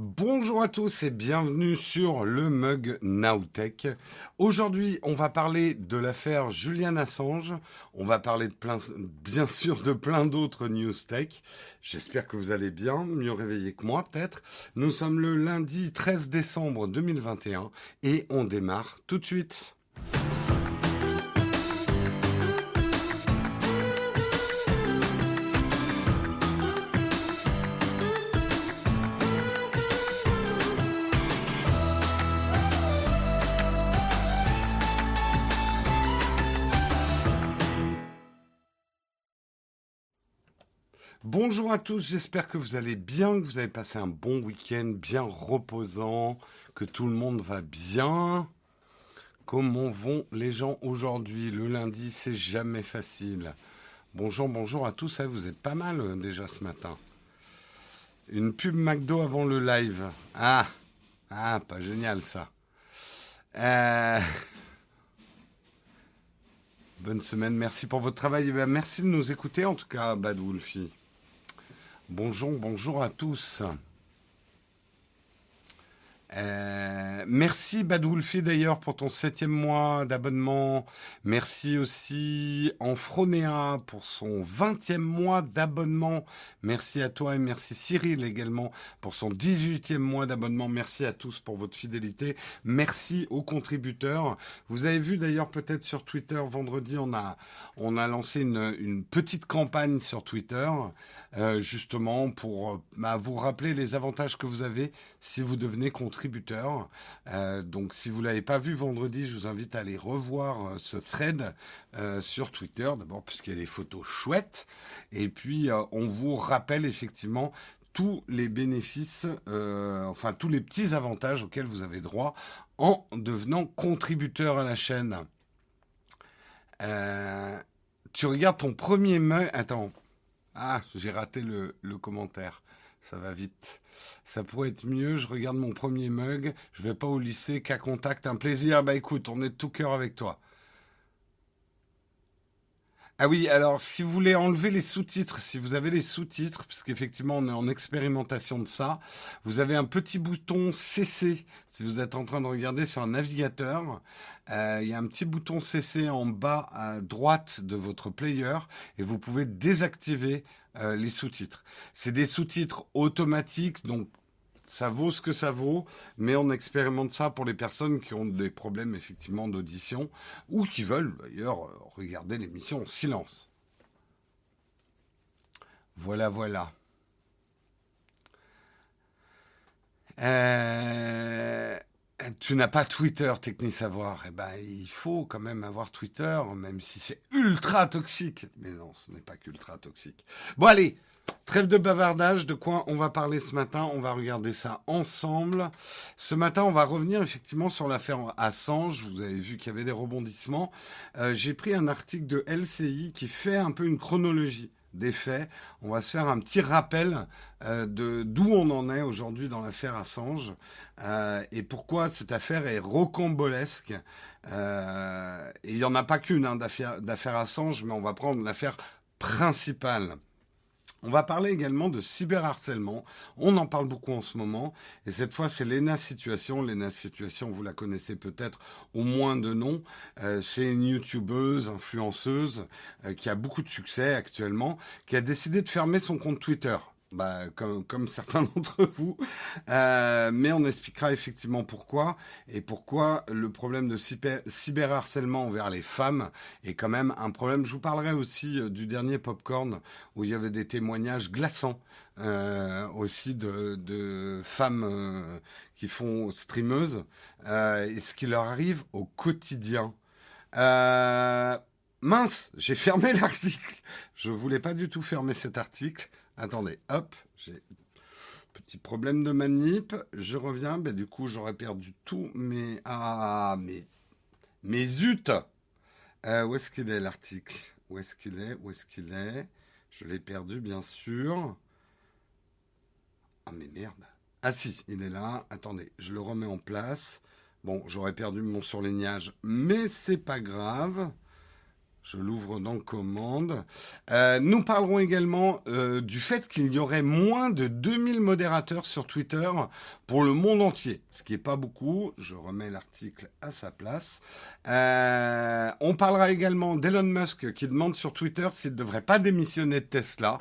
Bonjour à tous et bienvenue sur le mug Nowtech. Aujourd'hui, on va parler de l'affaire Julian Assange. On va parler de plein, bien sûr de plein d'autres news tech. J'espère que vous allez bien, mieux réveillé que moi peut-être. Nous sommes le lundi 13 décembre 2021 et on démarre tout de suite. Bonjour à tous, j'espère que vous allez bien, que vous avez passé un bon week-end bien reposant, que tout le monde va bien. Comment vont les gens aujourd'hui? Le lundi, c'est jamais facile. Bonjour, bonjour à tous, vous êtes pas mal euh, déjà ce matin. Une pub McDo avant le live. Ah, ah, pas génial ça. Euh, bonne semaine, merci pour votre travail. Eh ben, merci de nous écouter en tout cas, Bad Wolfie. Bonjour, bonjour à tous. Euh, merci Badwulfi d'ailleurs pour ton septième mois d'abonnement. Merci aussi Enfronéa pour son vingtième mois d'abonnement. Merci à toi et merci Cyril également pour son dix-huitième mois d'abonnement. Merci à tous pour votre fidélité. Merci aux contributeurs. Vous avez vu d'ailleurs peut-être sur Twitter vendredi, on a, on a lancé une, petite campagne sur Twitter euh, justement pour bah, vous rappeler les avantages que vous avez si vous devenez contributeur Euh, donc si vous l'avez pas vu vendredi, je vous invite à aller revoir euh, ce thread euh, sur Twitter, d'abord puisqu'il y a des photos chouettes, et puis on vous rappelle effectivement tous les bénéfices, enfin tous les petits avantages auxquels vous avez droit en devenant contributeur à la chaîne. tu regardes ton premier mail. Attends. Ah, j'ai raté le commentaire ça va vite. Ça pourrait être mieux, je regarde mon premier mug, je vais pas au lycée, qu'à contact, un plaisir. Bah écoute, on est de tout cœur avec toi. Ah oui, alors si vous voulez enlever les sous-titres, si vous avez les sous-titres, puisqu'effectivement on est en expérimentation de ça, vous avez un petit bouton CC. Si vous êtes en train de regarder sur un navigateur, euh, il y a un petit bouton CC en bas à droite de votre player et vous pouvez désactiver euh, les sous-titres. C'est des sous-titres automatiques, donc ça vaut ce que ça vaut, mais on expérimente ça pour les personnes qui ont des problèmes effectivement d'audition ou qui veulent d'ailleurs regarder l'émission en silence. Voilà, voilà. Euh, tu n'as pas Twitter, Techni Savoir. Eh ben, il faut quand même avoir Twitter, même si c'est ultra toxique. Mais non, ce n'est pas qu'ultra toxique. Bon, allez, trêve de bavardage. De quoi on va parler ce matin? On va regarder ça ensemble. Ce matin, on va revenir effectivement sur l'affaire Assange. Vous avez vu qu'il y avait des rebondissements. Euh, j'ai pris un article de LCI qui fait un peu une chronologie des faits. On va se faire un petit rappel euh, de d'où on en est aujourd'hui dans l'affaire Assange euh, et pourquoi cette affaire est rocambolesque. Euh, il n'y en a pas qu'une hein, d'affaire Assange, mais on va prendre l'affaire principale. On va parler également de cyberharcèlement. On en parle beaucoup en ce moment. Et cette fois, c'est Lena Situation. Lena Situation, vous la connaissez peut-être au moins de nom. Euh, c'est une youtubeuse, influenceuse, euh, qui a beaucoup de succès actuellement, qui a décidé de fermer son compte Twitter bah, comme, certains d'entre vous. Euh, mais on expliquera effectivement pourquoi et pourquoi le problème de cyber, cyberharcèlement envers les femmes est quand même un problème. Je vous parlerai aussi euh, du dernier Popcorn où il y avait des témoignages glaçants euh, aussi de, femmes qui font streameuses et ce qui leur arrive au quotidien. mince, j'ai fermé l'article. Je voulais pas du tout fermer cet article. Attendez, hop, j'ai petit problème de manip. Je reviens, ben, du coup j'aurais perdu tout mes... Ah, mais... Mes zut euh, Où est-ce qu'il est l'article? Où est-ce qu'il est? Où est-ce qu'il est? Je l'ai perdu bien sûr. Ah mais merde. Ah si, il est là. Attendez, je le remets en place. Bon, j'aurais perdu mon surlignage, mais c'est pas grave. Je l'ouvre dans commande. Euh, nous parlerons également euh, du fait qu'il y aurait moins de 2000 modérateurs sur Twitter pour le monde entier, ce qui n'est pas beaucoup. Je remets l'article à sa place. Euh, on parlera également d'Elon Musk qui demande sur Twitter s'il ne devrait pas démissionner de Tesla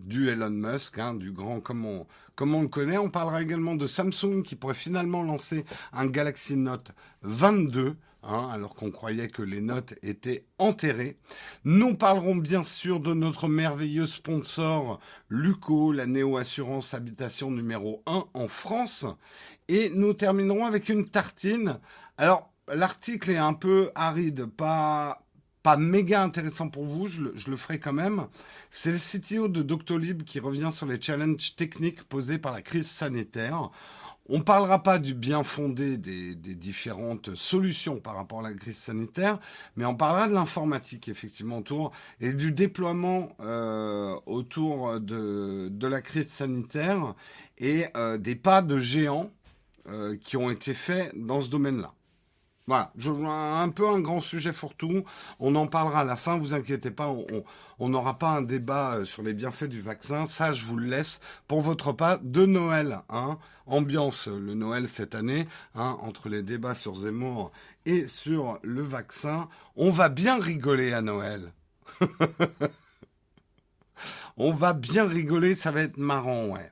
du Elon Musk, hein, du grand comme on, comme on le connaît. On parlera également de Samsung qui pourrait finalement lancer un Galaxy Note 22. Hein, alors qu'on croyait que les notes étaient enterrées. Nous parlerons bien sûr de notre merveilleux sponsor Luco, la néo-assurance habitation numéro 1 en France. Et nous terminerons avec une tartine. Alors, l'article est un peu aride, pas, pas méga intéressant pour vous, je le, ferai quand même. C'est le CTO de Doctolib qui revient sur les challenges techniques posés par la crise sanitaire. On ne parlera pas du bien fondé des, différentes solutions par rapport à la crise sanitaire, mais on parlera de l'informatique effectivement autour et du déploiement euh, autour de, la crise sanitaire et euh, des pas de géants euh, qui ont été faits dans ce domaine-là. Voilà, un peu un grand sujet tout. On en parlera à la fin, vous inquiétez pas, on n'aura pas un débat euh, sur les bienfaits du vaccin. Ça, je vous le laisse pour votre pas de Noël. Hein. Ambiance euh, le Noël cette année, hein, entre les débats sur Zemmour et sur le vaccin. On va bien rigoler à Noël. on va bien rigoler, ça va être marrant, ouais.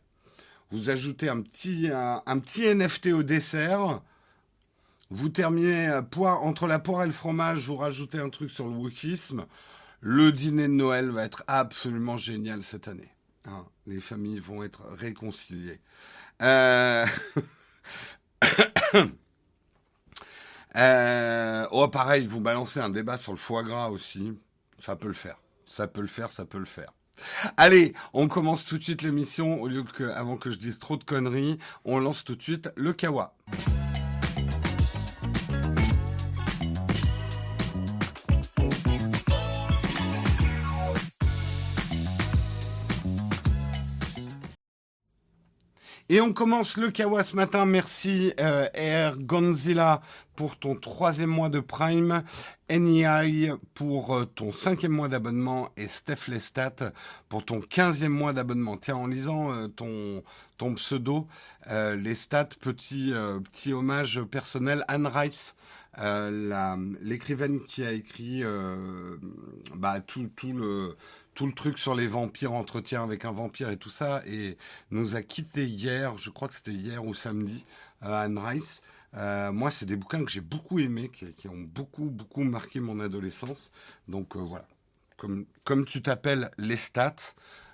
Vous ajoutez un petit, un petit NFT au dessert. Vous terminez euh, entre la poire et le fromage, vous rajoutez un truc sur le wokisme. Le dîner de Noël va être absolument génial cette année. Hein. les familles vont être réconciliées. Euh, euh, oh, pareil, vous balancez un débat sur le foie gras aussi. Ça peut le faire. Ça peut le faire, ça peut le faire. Allez, on commence tout de suite l'émission. Au lieu que, avant que je dise trop de conneries, on lance tout de suite le kawa. Et on commence le Kawa ce matin. Merci euh, Air Gonzilla pour ton troisième mois de Prime, NEI pour euh, ton cinquième mois d'abonnement et Steph Lestat pour ton quinzième mois d'abonnement. Tiens, en lisant euh, ton, ton pseudo, euh, Lestat, petit, petit hommage personnel, Anne Rice, l'écrivaine qui a écrit bah, tout, tout le tout le truc sur les vampires, entretien avec un vampire et tout ça, et nous a quitté hier, je crois que c'était hier ou samedi, euh, Anne Rice. Euh, moi, c'est des bouquins que j'ai beaucoup aimés, qui, ont beaucoup, beaucoup marqué mon adolescence. Donc euh, voilà, comme, comme tu t'appelles les stats,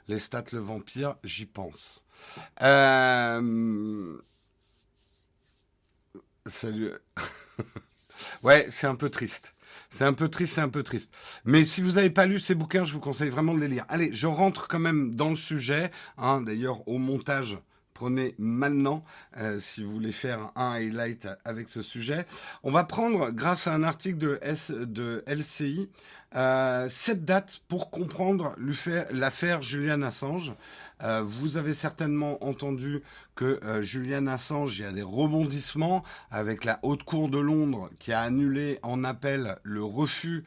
les stats le vampire, j'y pense. Salut. ouais, c'est un peu triste. C'est un peu triste, c'est un peu triste. Mais si vous n'avez pas lu ces bouquins, je vous conseille vraiment de les lire. Allez, je rentre quand même dans le sujet. Hein, D'ailleurs, au montage, prenez maintenant euh, si vous voulez faire un highlight avec ce sujet. On va prendre, grâce à un article de, S, de LCI, euh, cette date pour comprendre l'affaire Julian Assange. Euh, vous avez certainement entendu que euh, Julian Assange, il y a des rebondissements avec la Haute Cour de Londres qui a annulé en appel le refus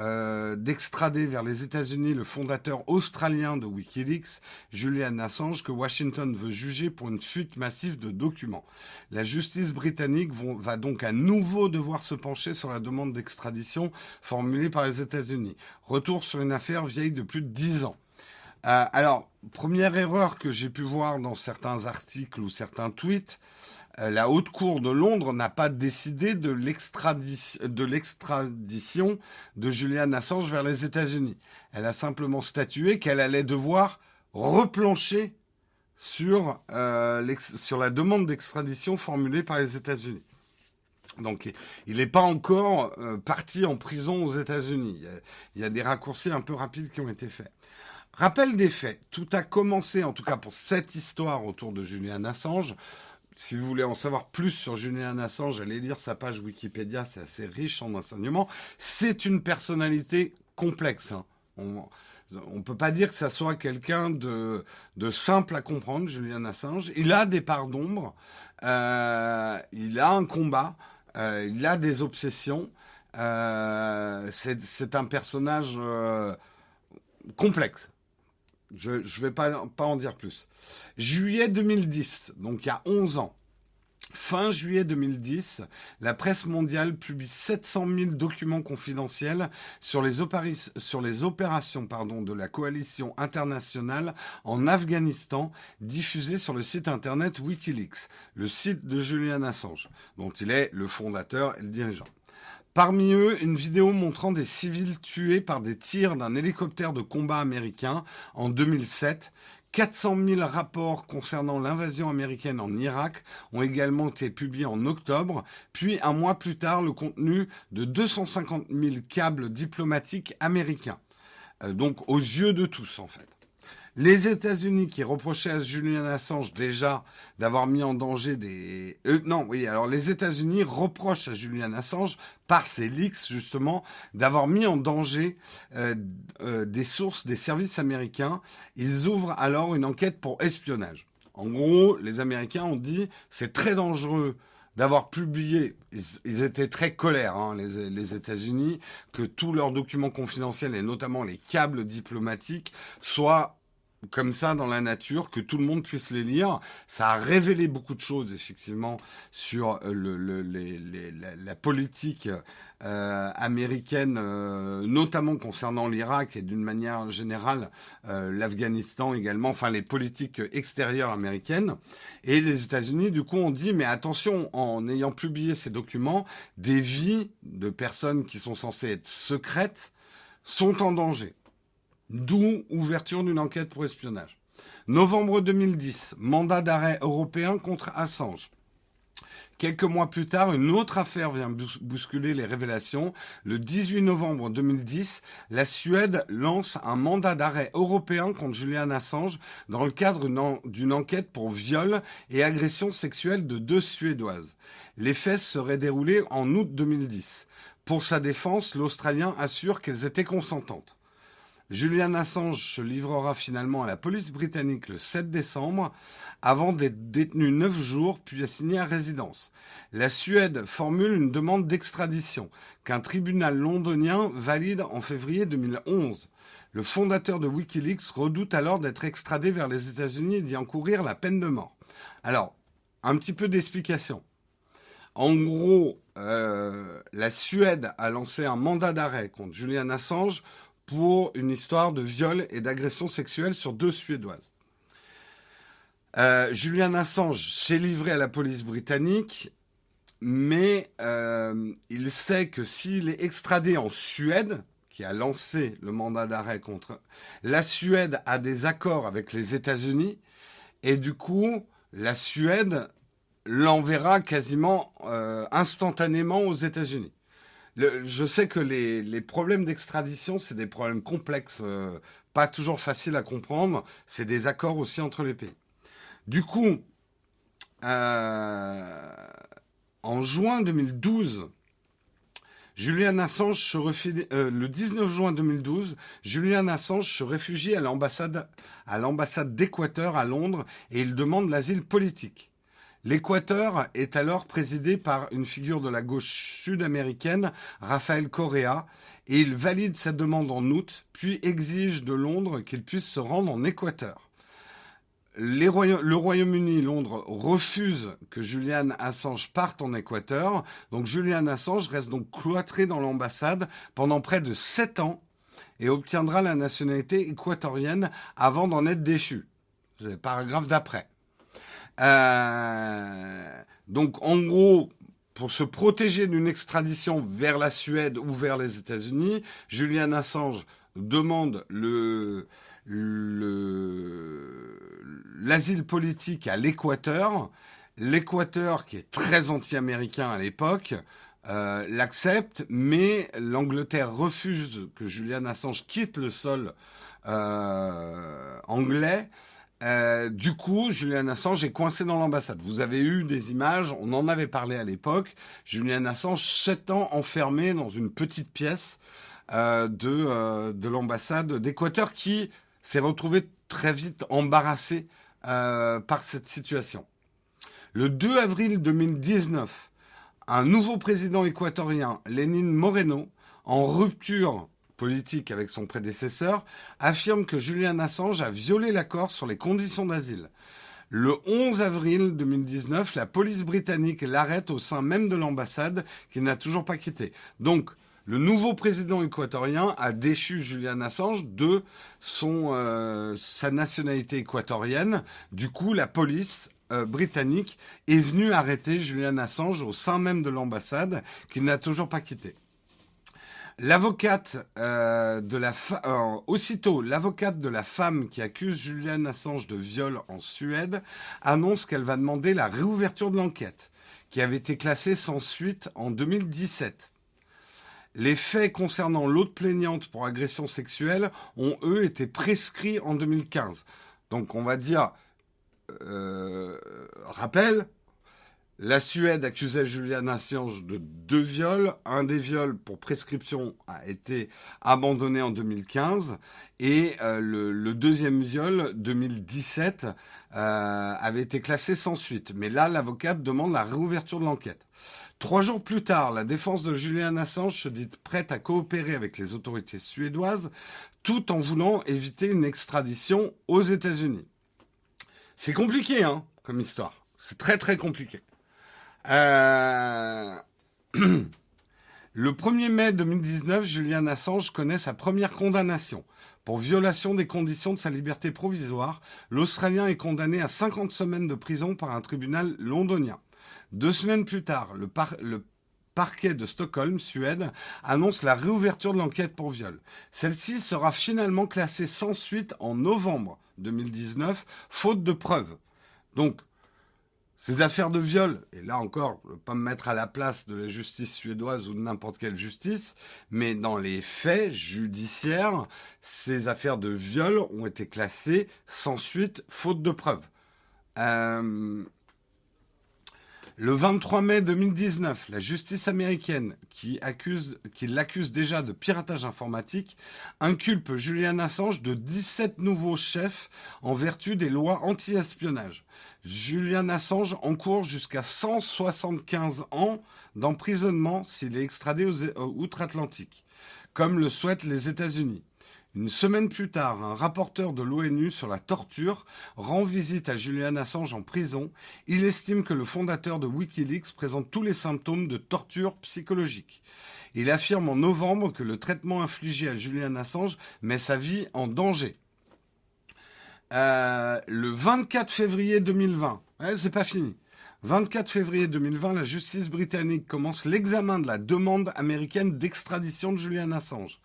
euh, d'extrader vers les États-Unis le fondateur australien de Wikileaks, Julian Assange, que Washington veut juger pour une fuite massive de documents. La justice britannique va donc à nouveau devoir se pencher sur la demande d'extradition formulée par les États-Unis. Retour sur une affaire vieille de plus de dix ans. Euh, alors, première erreur que j'ai pu voir dans certains articles ou certains tweets, euh, la Haute Cour de Londres n'a pas décidé de l'extradition de Julian Assange vers les États-Unis. Elle a simplement statué qu'elle allait devoir replancher sur, euh, sur la demande d'extradition formulée par les États-Unis. Donc, il n'est pas encore parti en prison aux États-Unis. il y, a des raccourcis un peu rapides qui ont été faits. Rappel des faits. Tout a commencé, en tout cas pour cette histoire autour de Julian Assange. Si vous voulez en savoir plus sur Julian Assange, allez lire sa page Wikipédia, c'est assez riche en enseignements. C'est une personnalité complexe. Hein. On ne peut pas dire que ça soit quelqu'un de, simple à comprendre, Julian Assange. Il a des parts d'ombre, euh, il a un combat, euh, il a des obsessions. c'est un personnage complexe. Je ne vais pas, en dire plus. Juillet 2010, donc il y a 11 ans. Fin juillet 2010, la presse mondiale publie 700 000 documents confidentiels sur les, sur les opérations de la coalition internationale en Afghanistan, diffusés sur le site internet Wikileaks, le site de Julian Assange, dont il est le fondateur et le dirigeant. Parmi eux, une vidéo montrant des civils tués par des tirs d'un hélicoptère de combat américain en 2007. 400 000 rapports concernant l'invasion américaine en Irak ont également été publiés en octobre, puis un mois plus tard le contenu de 250 000 câbles diplomatiques américains. Euh, donc aux yeux de tous en fait. Les États-Unis qui reprochaient à Julian Assange déjà d'avoir mis en danger des... Euh, non, oui, alors les États-Unis reprochent à Julian Assange, par ces leaks justement, d'avoir mis en danger euh, euh, des sources des services américains. Ils ouvrent alors une enquête pour espionnage. En gros, les Américains ont dit c'est très dangereux d'avoir publié, ils, étaient très colères, hein, les, les États-Unis, que tous leurs documents confidentiels et notamment les câbles diplomatiques soient comme ça dans la nature, que tout le monde puisse les lire. Ça a révélé beaucoup de choses, effectivement, sur euh, la, politique euh, américaine, euh, notamment concernant l'Irak et d'une manière générale l'Afghanistan également, enfin les politiques extérieures américaines. Et les États-Unis, du coup, ont dit, mais attention, en ayant publié ces documents, des vies de personnes qui sont censées être secrètes sont en danger. D'où ouverture d'une enquête pour espionnage. Novembre 2010, mandat d'arrêt européen contre Assange. Quelques mois plus tard, une autre affaire vient bousculer les révélations. Le 18 novembre 2010, la Suède lance un mandat d'arrêt européen contre Julian Assange dans le cadre d'une enquête pour viol et agression sexuelle de deux Suédoises. Les faits seraient déroulés en août 2010. Pour sa défense, l'Australien assure qu'elles étaient consentantes. Julian Assange se livrera finalement à la police britannique le 7 décembre avant d'être détenu neuf jours puis assigné à résidence. La Suède formule une demande d'extradition qu'un tribunal londonien valide en février 2011. Le fondateur de Wikileaks redoute alors d'être extradé vers les États-Unis et d'y encourir la peine de mort. Alors, un petit peu d'explication. En gros, euh, la Suède a lancé un mandat d'arrêt contre Julian Assange pour une histoire de viol et d'agression sexuelle sur deux Suédoises. Euh, Julian Assange s'est livré à la police britannique, mais euh, il sait que s'il est extradé en Suède, qui a lancé le mandat d'arrêt contre... La Suède a des accords avec les États-Unis, et du coup, la Suède l'enverra quasiment euh, instantanément aux États-Unis je sais que les, problèmes d'extradition, c'est des problèmes complexes, euh, pas toujours faciles à comprendre. C'est des accords aussi entre les pays. Du coup, euh, en juin 2012, Julian Assange euh, le 19 juin 2012, Julian Assange se réfugie à l'ambassade d'Équateur à Londres et il demande l'asile politique. L'Équateur est alors présidé par une figure de la gauche sud-américaine, Rafael Correa, et il valide sa demande en août, puis exige de Londres qu'il puisse se rendre en Équateur. le Royaume-Uni Londres refusent que Julian Assange parte en Équateur, donc Julian Assange reste donc cloîtré dans l'ambassade pendant près de sept ans et obtiendra la nationalité équatorienne avant d'en être déchu. Le paragraphe d'après. Euh, donc en gros, pour se protéger d'une extradition vers la Suède ou vers les États-Unis, Julian Assange demande le l'asile politique à l'Équateur. L'Équateur, qui est très anti-américain à l'époque, euh, l'accepte, mais l'Angleterre refuse que Julian Assange quitte le sol euh, anglais euh, du coup, Julian Assange est coincé dans l'ambassade. Vous avez eu des images, on en avait parlé à l'époque. Julian Assange, sept ans enfermé dans une petite pièce euh, de, euh, de l'ambassade d'Équateur qui s'est retrouvé très vite embarrassé par cette situation. Le 2 avril 2019, Un nouveau président équatorien, Lénine Moreno, en rupture politique avec son prédécesseur, affirme que Julian Assange a violé l'accord sur les conditions d'asile. Le 11 avril 2019, la police britannique l'arrête au sein même de l'ambassade qu'il n'a toujours pas quitté. Donc, le nouveau président équatorien a déchu Julian Assange de son, euh, sa nationalité équatorienne. Du coup, la police euh, britannique est venue arrêter Julian Assange au sein même de l'ambassade qu'il n'a toujours pas quitté. L'avocate euh, de la aussitôt l'avocate de la femme qui accuse Julian Assange de viol en Suède annonce qu'elle va demander la réouverture de l'enquête qui avait été classée sans suite en 2017. Les faits concernant l'autre plaignante pour agression sexuelle ont, eux, été prescrits en 2015. Donc, on va dire, euh, rappel, la Suède accusait Julian Assange de deux viols. Un des viols pour prescription a été abandonné en 2015 et euh, le, deuxième viol, 2017, euh, avait été classé sans suite. Mais là, l'avocate demande la réouverture de l'enquête. Trois jours plus tard, la défense de Julian Assange se dit prête à coopérer avec les autorités suédoises tout en voulant éviter une extradition aux États-Unis. C'est compliqué, hein, comme histoire. C'est très très compliqué. Euh... Le 1er mai 2019, Julian Assange connaît sa première condamnation. Pour violation des conditions de sa liberté provisoire, l'Australien est condamné à 50 semaines de prison par un tribunal londonien. Deux semaines plus tard, le, parquet de Stockholm, Suède, annonce la réouverture de l'enquête pour viol. Celle-ci sera finalement classée sans suite en novembre 2019, faute de preuves. Donc, ces affaires de viol, et là encore, je ne veux pas me mettre à la place de la justice suédoise ou de n'importe quelle justice, mais dans les faits judiciaires, ces affaires de viol ont été classées sans suite, faute de preuves. Euh, le 23 mai 2019, la justice américaine, qui, accuse, qui l'accuse déjà de piratage informatique, inculpe Julian Assange de 17 nouveaux chefs en vertu des lois anti-espionnage. Julian Assange encourt jusqu'à 175 ans d'emprisonnement s'il est extradé aux, outre-Atlantique, comme le souhaitent les États-Unis. Une semaine plus tard, un rapporteur de l'ONU sur la torture rend visite à Julian Assange en prison. Il estime que le fondateur de Wikileaks présente tous les symptômes de torture psychologique. Il affirme en novembre que le traitement infligé à Julian Assange met sa vie en danger. Euh, le 24 février 2020, c'est pas fini. 24 février 2020, la justice britannique commence l'examen de la demande américaine d'extradition de Julian Assange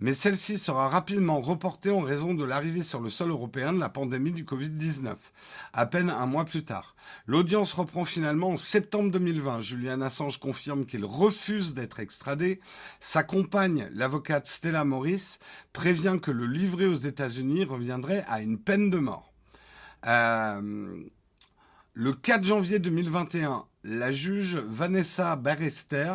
mais celle-ci sera rapidement reportée en raison de l'arrivée sur le sol européen de la pandémie du Covid-19, à peine un mois plus tard. L'audience reprend finalement en septembre 2020. Julian Assange confirme qu'il refuse d'être extradé. Sa compagne, l'avocate Stella Morris, prévient que le livrer aux États-Unis reviendrait à une peine de mort. Euh, le 4 janvier 2021, la juge Vanessa Berester,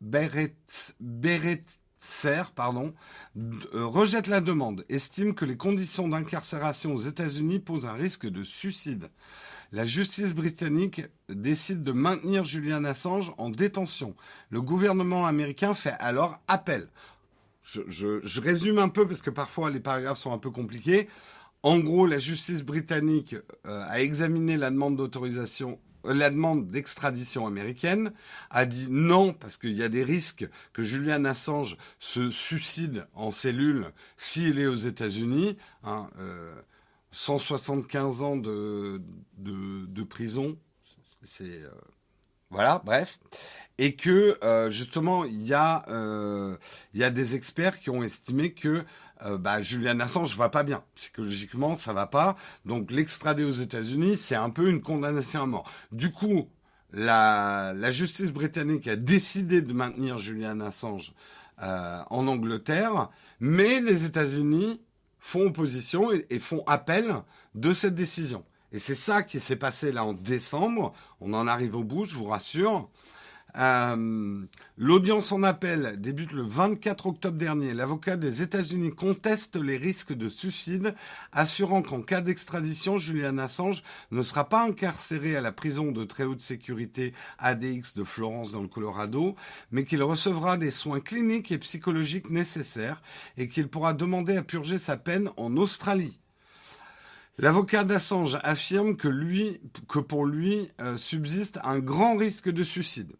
Beret, Beret, Serre, pardon, euh, rejette la demande, estime que les conditions d'incarcération aux États-Unis posent un risque de suicide. La justice britannique décide de maintenir Julian Assange en détention. Le gouvernement américain fait alors appel. Je, résume un peu parce que parfois les paragraphes sont un peu compliqués. En gros, la justice britannique euh, a examiné la demande d'autorisation la demande d'extradition américaine, a dit non parce qu'il y a des risques que Julian Assange se suicide en cellule s'il est aux États-Unis. 175 hein, euh, ans de, prison, c'est euh, voilà, bref, et que euh, justement il y a il y a des experts qui ont estimé que euh, bah, Julian Assange va pas bien. Psychologiquement, ça va pas. Donc l'extrader aux États-Unis, c'est un peu une condamnation à mort. Du coup, la, justice britannique a décidé de maintenir Julian Assange euh, en Angleterre, mais les États-Unis font opposition et, font appel de cette décision. Et c'est ça qui s'est passé là en décembre. On en arrive au bout, je vous rassure. Euh, L'audience en appel débute le 24 octobre dernier. L'avocat des États-Unis conteste les risques de suicide, assurant qu'en cas d'extradition, Julian Assange ne sera pas incarcéré à la prison de très haute sécurité ADX de Florence dans le Colorado, mais qu'il recevra des soins cliniques et psychologiques nécessaires et qu'il pourra demander à purger sa peine en Australie. L'avocat d'Assange affirme que, lui, pour lui euh, subsiste un grand risque de suicide.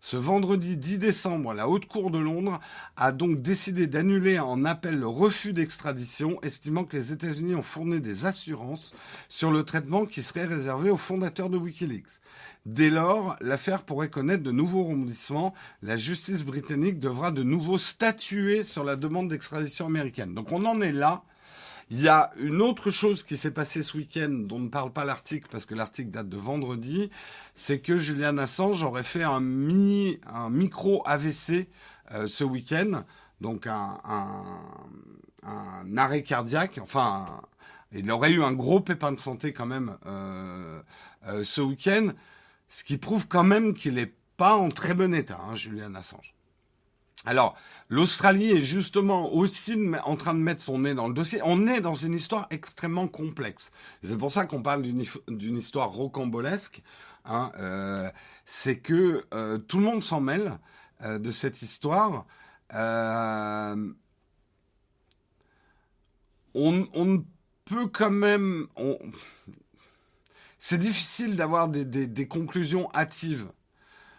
Ce vendredi 10 décembre, la Haute Cour de Londres a donc décidé d'annuler en appel le refus d'extradition, estimant que les États-Unis ont fourni des assurances sur le traitement qui serait réservé aux fondateurs de Wikileaks. Dès lors, l'affaire pourrait connaître de nouveaux rebondissements. La justice britannique devra de nouveau statuer sur la demande d'extradition américaine. Donc on en est là. Il y a une autre chose qui s'est passée ce week-end dont ne parle pas l'article parce que l'article date de vendredi, c'est que Julian Assange aurait fait un mini, un micro AVC euh, ce week-end, donc un, arrêt cardiaque. Enfin, il aurait eu un gros pépin de santé quand même euh, euh, ce week-end, ce qui prouve quand même qu'il n'est pas en très bon état, hein, Julian Assange. Alors, l'Australie est justement aussi en train de mettre son nez dans le dossier. On est dans une histoire extrêmement complexe. C'est pour ça qu'on parle d'une histoire rocambolesque. Hein, euh, c'est que euh, tout le monde s'en mêle euh, de cette histoire. On, ne peut quand même... C'est difficile d'avoir des conclusions hâtives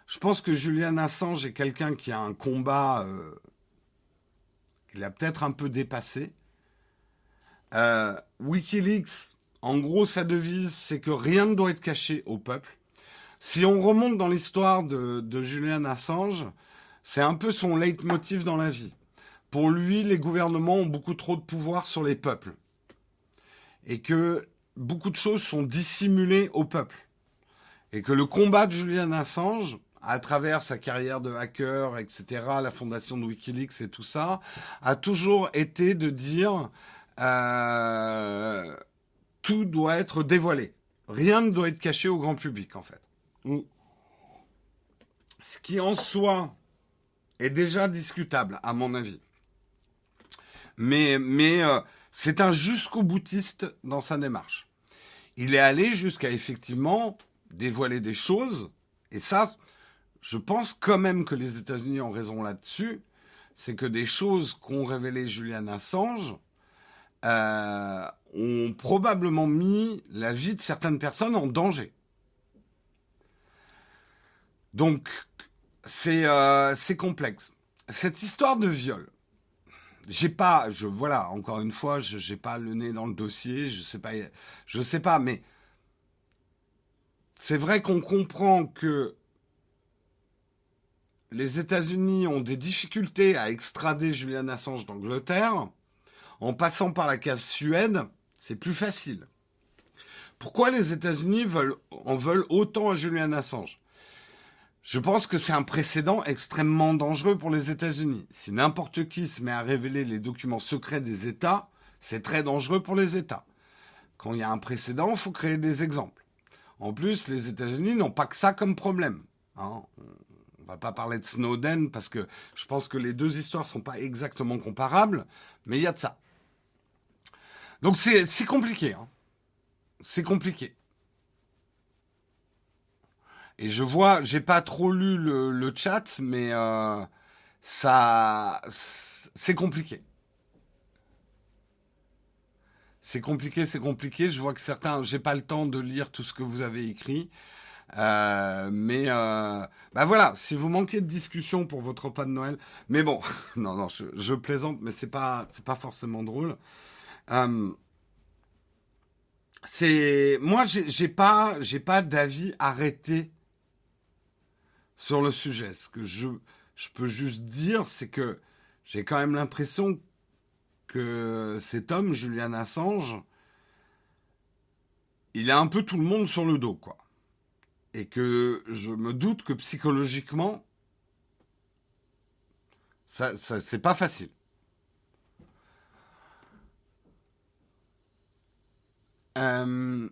je pense que Julian Assange est quelqu'un qui a un combat euh, qu'il a peut-être un peu dépassé. Euh, Wikileaks, en gros, sa devise, c'est que rien ne doit être caché au peuple. Si on remonte dans l'histoire de, de Julian Assange, c'est un peu son leitmotiv dans la vie. Pour lui, les gouvernements ont beaucoup trop de pouvoir sur les peuples. Et que beaucoup de choses sont dissimulées au peuple. Et que le combat de Julian Assange, à travers sa carrière de hacker, etc., la fondation de Wikileaks et tout ça, a toujours été de dire euh, tout doit être dévoilé. Rien ne doit être caché au grand public, en fait. Ce qui en soi est déjà discutable, à mon avis. Mais, mais euh, c'est un jusqu'au boutiste dans sa démarche. Il est allé jusqu'à effectivement dévoiler des choses, et ça, je pense quand même que les États-Unis ont raison là-dessus. C'est que des choses qu'ont révélé Julian Assange euh, ont probablement mis la vie de certaines personnes en danger. Donc, c'est euh, complexe. Cette histoire de viol, j'ai pas, je voilà, encore une fois, je n'ai pas le nez dans le dossier, je sais pas, je sais pas, mais c'est vrai qu'on comprend que les États-Unis ont des difficultés à extrader Julian Assange d'Angleterre, en passant par la case Suède, c'est plus facile. Pourquoi les États-Unis en veulent autant à Julian Assange? Je pense que c'est un précédent extrêmement dangereux pour les États-Unis. Si n'importe qui se met à révéler les documents secrets des États, c'est très dangereux pour les États. Quand il y a un précédent, il faut créer des exemples. En plus, les États-Unis n'ont pas que ça comme problème. Hein on va pas parler de Snowden parce que je pense que les deux histoires sont pas exactement comparables, mais il y a de ça. Donc c'est compliqué. Hein. C'est compliqué. Et je vois, j'ai pas trop lu le, chat, mais euh, ça, c'est compliqué. C'est compliqué, c'est compliqué. Je vois que certains, j'ai pas le temps de lire tout ce que vous avez écrit. Euh, mais euh, bah voilà, si vous manquez de discussion pour votre repas de Noël, mais bon, non non, je, plaisante, mais c'est pas c'est pas forcément drôle. Euh, c'est moi j'ai pas j'ai pas d'avis arrêté sur le sujet. Ce que je je peux juste dire, c'est que j'ai quand même l'impression que cet homme, Julian Assange, il a un peu tout le monde sur le dos, quoi et que je me doute que psychologiquement, ça, c'est pas facile. Euh,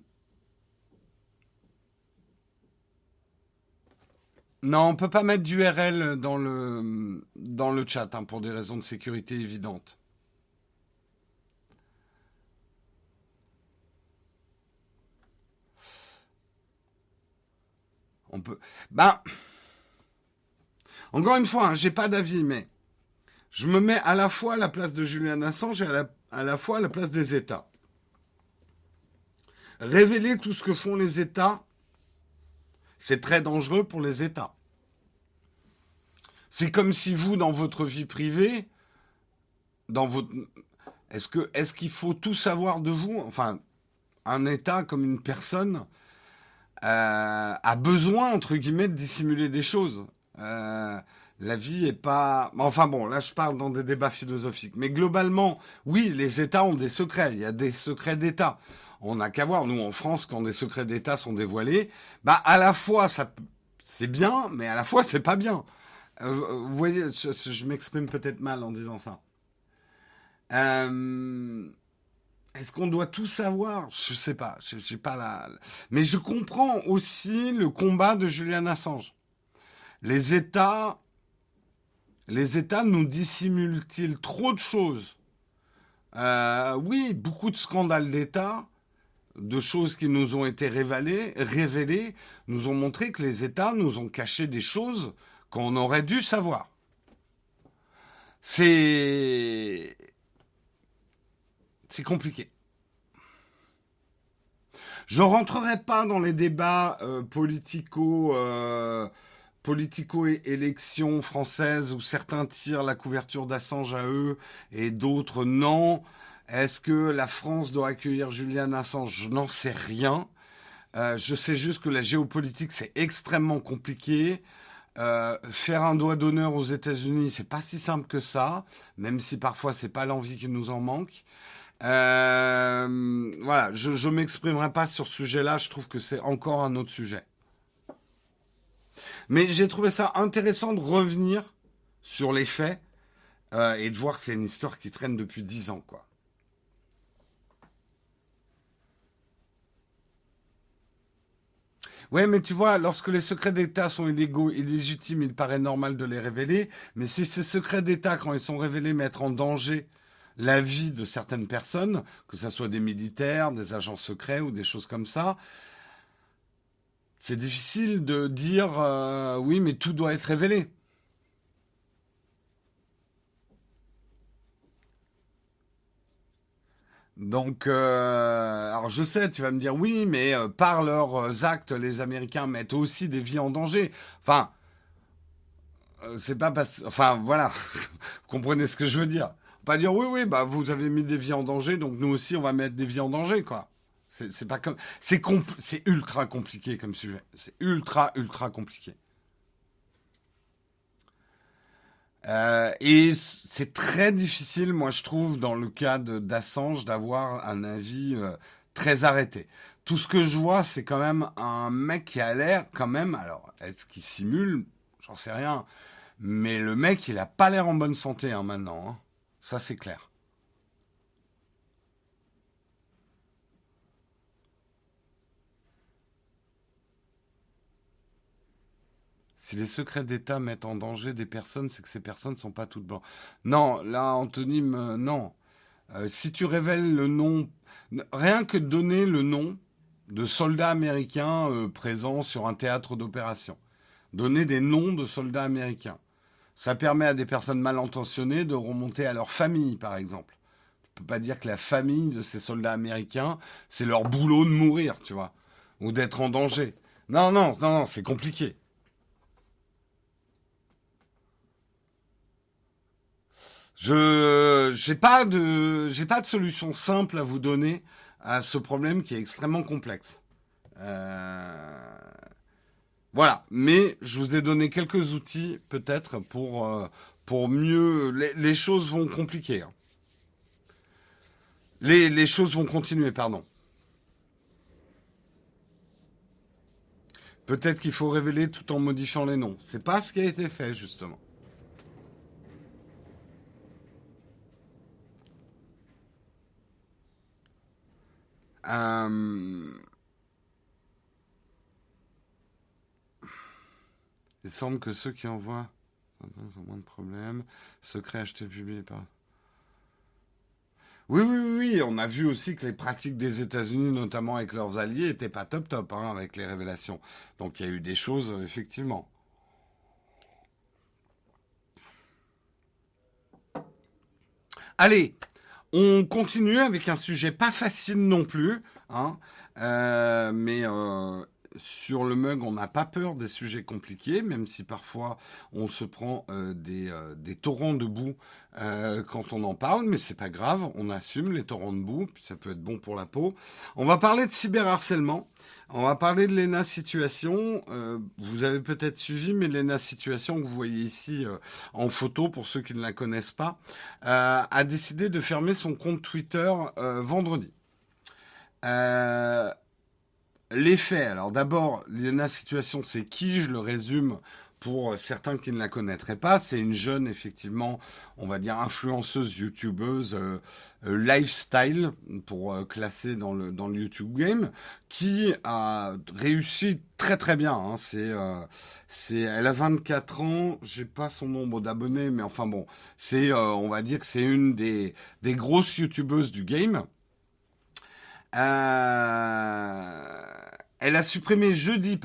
Non, on peut pas mettre d'URL dans le, dans le chat hein, pour des raisons de sécurité évidentes. Ben. Encore une fois, hein, j'ai pas d'avis, mais je me mets à la fois à la place de Julian Assange et à la, fois à la place des États. Révéler tout ce que font les États, c'est très dangereux pour les États. C'est comme si vous, dans votre vie privée, dans votre, est-ce est-ce qu'il faut tout savoir de vous? Enfin, un État comme une personne a besoin entre guillemets de dissimuler des choses. Euh, la vie est pas. Enfin bon, là je parle dans des débats philosophiques. Mais globalement, oui, les États ont des secrets. Il y a des secrets d'État. On n'a qu'à voir, nous en France, quand des secrets d'État sont dévoilés, bah à la fois ça c'est bien, mais à la fois c'est pas bien. Euh, vous voyez, je, m'exprime peut-être mal en disant ça. Euh, est-ce qu'on doit tout savoir? Je sais pas. Je sais pas la. Mais je comprends aussi le combat de Julian Assange. Les États, les États nous dissimulent-ils trop de choses? Euh, Oui, beaucoup de scandales d'État, de choses qui nous ont été révélées, révélées, nous ont montré que les États nous ont caché des choses qu'on aurait dû savoir. C'est c'est compliqué. Je rentrerai pas dans les débats euh, politico euh, politico-élections françaises où certains tirent la couverture d'Assange à eux et d'autres non. Est-ce que la France doit accueillir Julian Assange? Je n'en sais rien. Euh, je sais juste que la géopolitique c'est extrêmement compliqué. Faire un doigt d'honneur aux États-Unis, c'est pas si simple que ça, même si parfois c'est pas l'envie qui nous en manque. Euh, voilà, je ne m'exprimerai pas sur ce sujet-là, je trouve que c'est encore un autre sujet. Mais j'ai trouvé ça intéressant de revenir sur les faits euh, et de voir que c'est une histoire qui traîne depuis dix ans, quoi. Mais tu vois, lorsque les secrets d'État sont illégaux, illégitimes, il paraît normal de les révéler. Mais si ces secrets d'État, quand ils sont révélés, mettent en danger la vie de certaines personnes, que ce soit des militaires, des agents secrets ou des choses comme ça, c'est difficile de dire euh, oui, mais tout doit être révélé. Donc, euh, alors je sais, tu vas me dire oui, mais euh, par leurs actes, les Américains mettent aussi des vies en danger. Enfin, c'est pas parce, enfin voilà, comprenez ce que je veux dire. Pas dire oui, oui, bah vous avez mis des vies en danger, donc nous aussi on va mettre des vies en danger, quoi. C'est pas comme, c'est c'est ultra compliqué comme sujet. C'est ultra ultra compliqué. Euh, et c'est très difficile, moi je trouve, dans le cas d'Assange, d'avoir un avis euh, très arrêté. Tout ce que je vois, c'est quand même un mec qui a l'air quand même, alors est-ce qu'il simule? J'en sais rien. Mais le mec, il a pas l'air en bonne santé hein, maintenant. Hein. Ça, c'est clair. Si les secrets d'État mettent en danger des personnes, c'est que ces personnes ne sont pas toutes blanches. Non, là, Anthony, non. Euh, si tu révèles le nom, rien que donner le nom de soldats américains euh, présents sur un théâtre d'opération, donner des noms de soldats américains, ça permet à des personnes mal intentionnées de remonter à leur famille, par exemple. Tu peux pas dire que la famille de ces soldats américains, c'est leur boulot de mourir, tu vois, ou d'être en danger. Non, non, non, non, c'est compliqué. Je j'ai pas de pas de solution simple à vous donner à ce problème qui est extrêmement complexe. Euh, voilà, mais je vous ai donné quelques outils peut-être pour euh, pour mieux les, choses vont compliquer. Hein. Les, les choses vont continuer, pardon. Peut-être qu'il faut révéler tout en modifiant les noms. C'est pas ce qui a été fait justement. Euh, Il semble que ceux qui envoient ont moins de problèmes. Secret acheté publié par. Oui, oui, oui, on a vu aussi que les pratiques des États-Unis, notamment avec leurs alliés, n'étaient pas top top hein, avec les révélations. Donc il y a eu des choses, euh, effectivement. Allez, on continue avec un sujet pas facile non plus, hein, euh, mais euh, sur le mug, on n'a pas peur des sujets compliqués, même si parfois on se prend euh, des, euh, des, torrents de boue euh, quand on en parle, mais c'est pas grave, on assume les torrents de boue, puis ça peut être bon pour la peau. On va parler de cyberharcèlement. On va parler de l'ENA Situation. vous avez peut-être suivi, mais l'ENA Situation que vous voyez ici en photo, pour ceux qui ne la connaissent pas, a décidé de fermer son compte Twitter vendredi. Euh, les faits, alors d'abord, Lena Situation, c'est qui? Je le résume pour certains qui ne la connaîtraient pas. C'est une jeune, effectivement, on va dire influenceuse, youtubeuse, euh, euh, lifestyle, pour euh, classer dans le, dans le YouTube game, qui a réussi très très bien. Hein. C'est, c'est, elle a 24 ans, j'ai pas son nombre d'abonnés, mais enfin bon, c'est, on va dire que c'est une des, des grosses youtubeuses du game. Euh, elle a supprimé jeudi,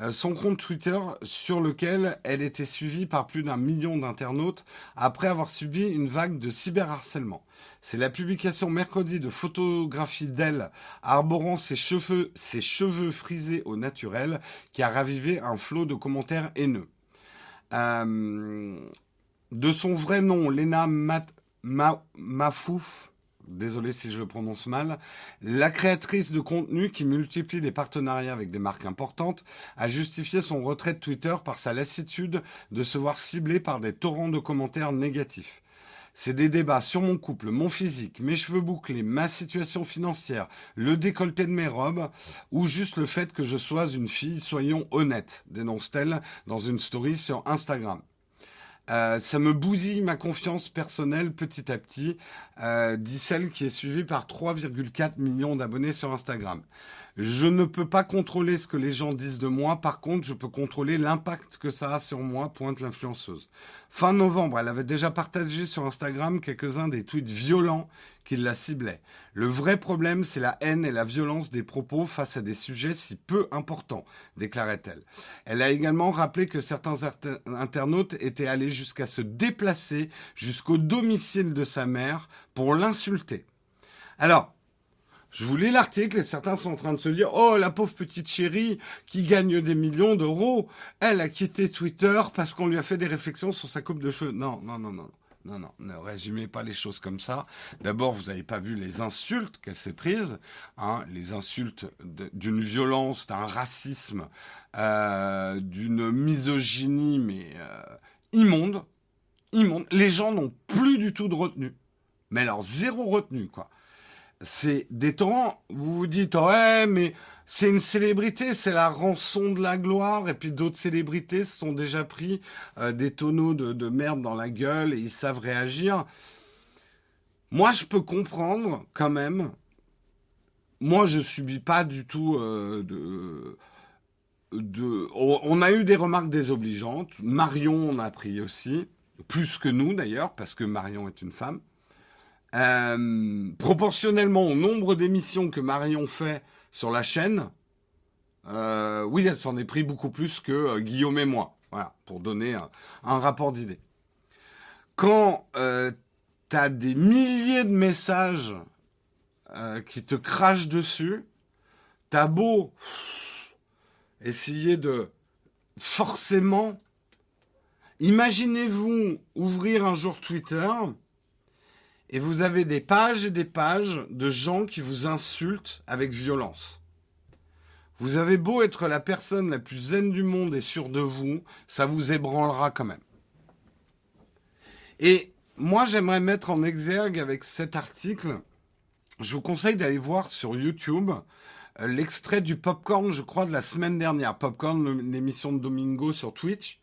euh, son compte Twitter sur lequel elle était suivie par plus d'un million d'internautes après avoir subi une vague de cyberharcèlement. C'est la publication mercredi de photographies d'elle arborant ses cheveux, ses cheveux frisés au naturel qui a ravivé un flot de commentaires haineux. Euh, de son vrai nom, Lena Mafouf, désolé si je le prononce mal, la créatrice de contenu qui multiplie les partenariats avec des marques importantes a justifié son retrait de Twitter par sa lassitude de se voir ciblée par des torrents de commentaires négatifs. C'est des débats sur mon couple, mon physique, mes cheveux bouclés, ma situation financière, le décolleté de mes robes, ou juste le fait que je sois une fille, soyons honnêtes, dénonce-t-elle dans une story sur Instagram. Euh, ça me bousille ma confiance personnelle petit à petit, euh, dit celle qui est suivie par 3,4 millions d'abonnés sur Instagram. Je ne peux pas contrôler ce que les gens disent de moi, par contre, je peux contrôler l'impact que ça a sur moi, pointe l'influenceuse. Fin novembre, elle avait déjà partagé sur Instagram quelques-uns des tweets violents qui la ciblaient. Le vrai problème, c'est la haine et la violence des propos face à des sujets si peu importants, déclarait-elle. Elle a également rappelé que certains internautes étaient allés jusqu'à se déplacer jusqu'au domicile de sa mère pour l'insulter. Alors, je vous lis l'article et certains sont en train de se dire Oh, la pauvre petite chérie qui gagne des millions d'euros, elle a quitté Twitter parce qu'on lui a fait des réflexions sur sa coupe de cheveux. Non, non, non, non. Non, non, ne résumez pas les choses comme ça. D'abord, vous n'avez pas vu les insultes qu'elle s'est prises, hein, les insultes d'une violence, d'un racisme, euh, d'une misogynie, mais euh, immonde, immonde. Les gens n'ont plus du tout de retenue, mais alors zéro retenue, quoi c'est des. Vous vous dites, ouais, mais c'est une célébrité, c'est la rançon de la gloire. Et puis d'autres célébrités se sont déjà pris euh, des tonneaux de, merde dans la gueule et ils savent réagir. Moi, je peux comprendre quand même. Moi, je subis pas du tout euh, de. De, on a eu des remarques désobligeantes. Marion en a pris aussi, plus que nous d'ailleurs, parce que Marion est une femme. Euh, proportionnellement au nombre d'émissions que Marion fait sur la chaîne, euh, oui, elle s'en est pris beaucoup plus que euh, Guillaume et moi. Voilà, pour donner un, rapport d'idée. Quand tu as des milliers de messages qui te crachent dessus, t'as beau essayer de forcément... Imaginez-vous ouvrir un jour Twitter et vous avez des pages et des pages de gens qui vous insultent avec violence. Vous avez beau être la personne la plus zen du monde et sûre de vous, ça vous ébranlera quand même. Et moi, j'aimerais mettre en exergue avec cet article, je vous conseille d'aller voir sur YouTube euh, l'extrait du Popcorn, je crois, de la semaine dernière. Popcorn, l'émission de Domingo sur Twitch.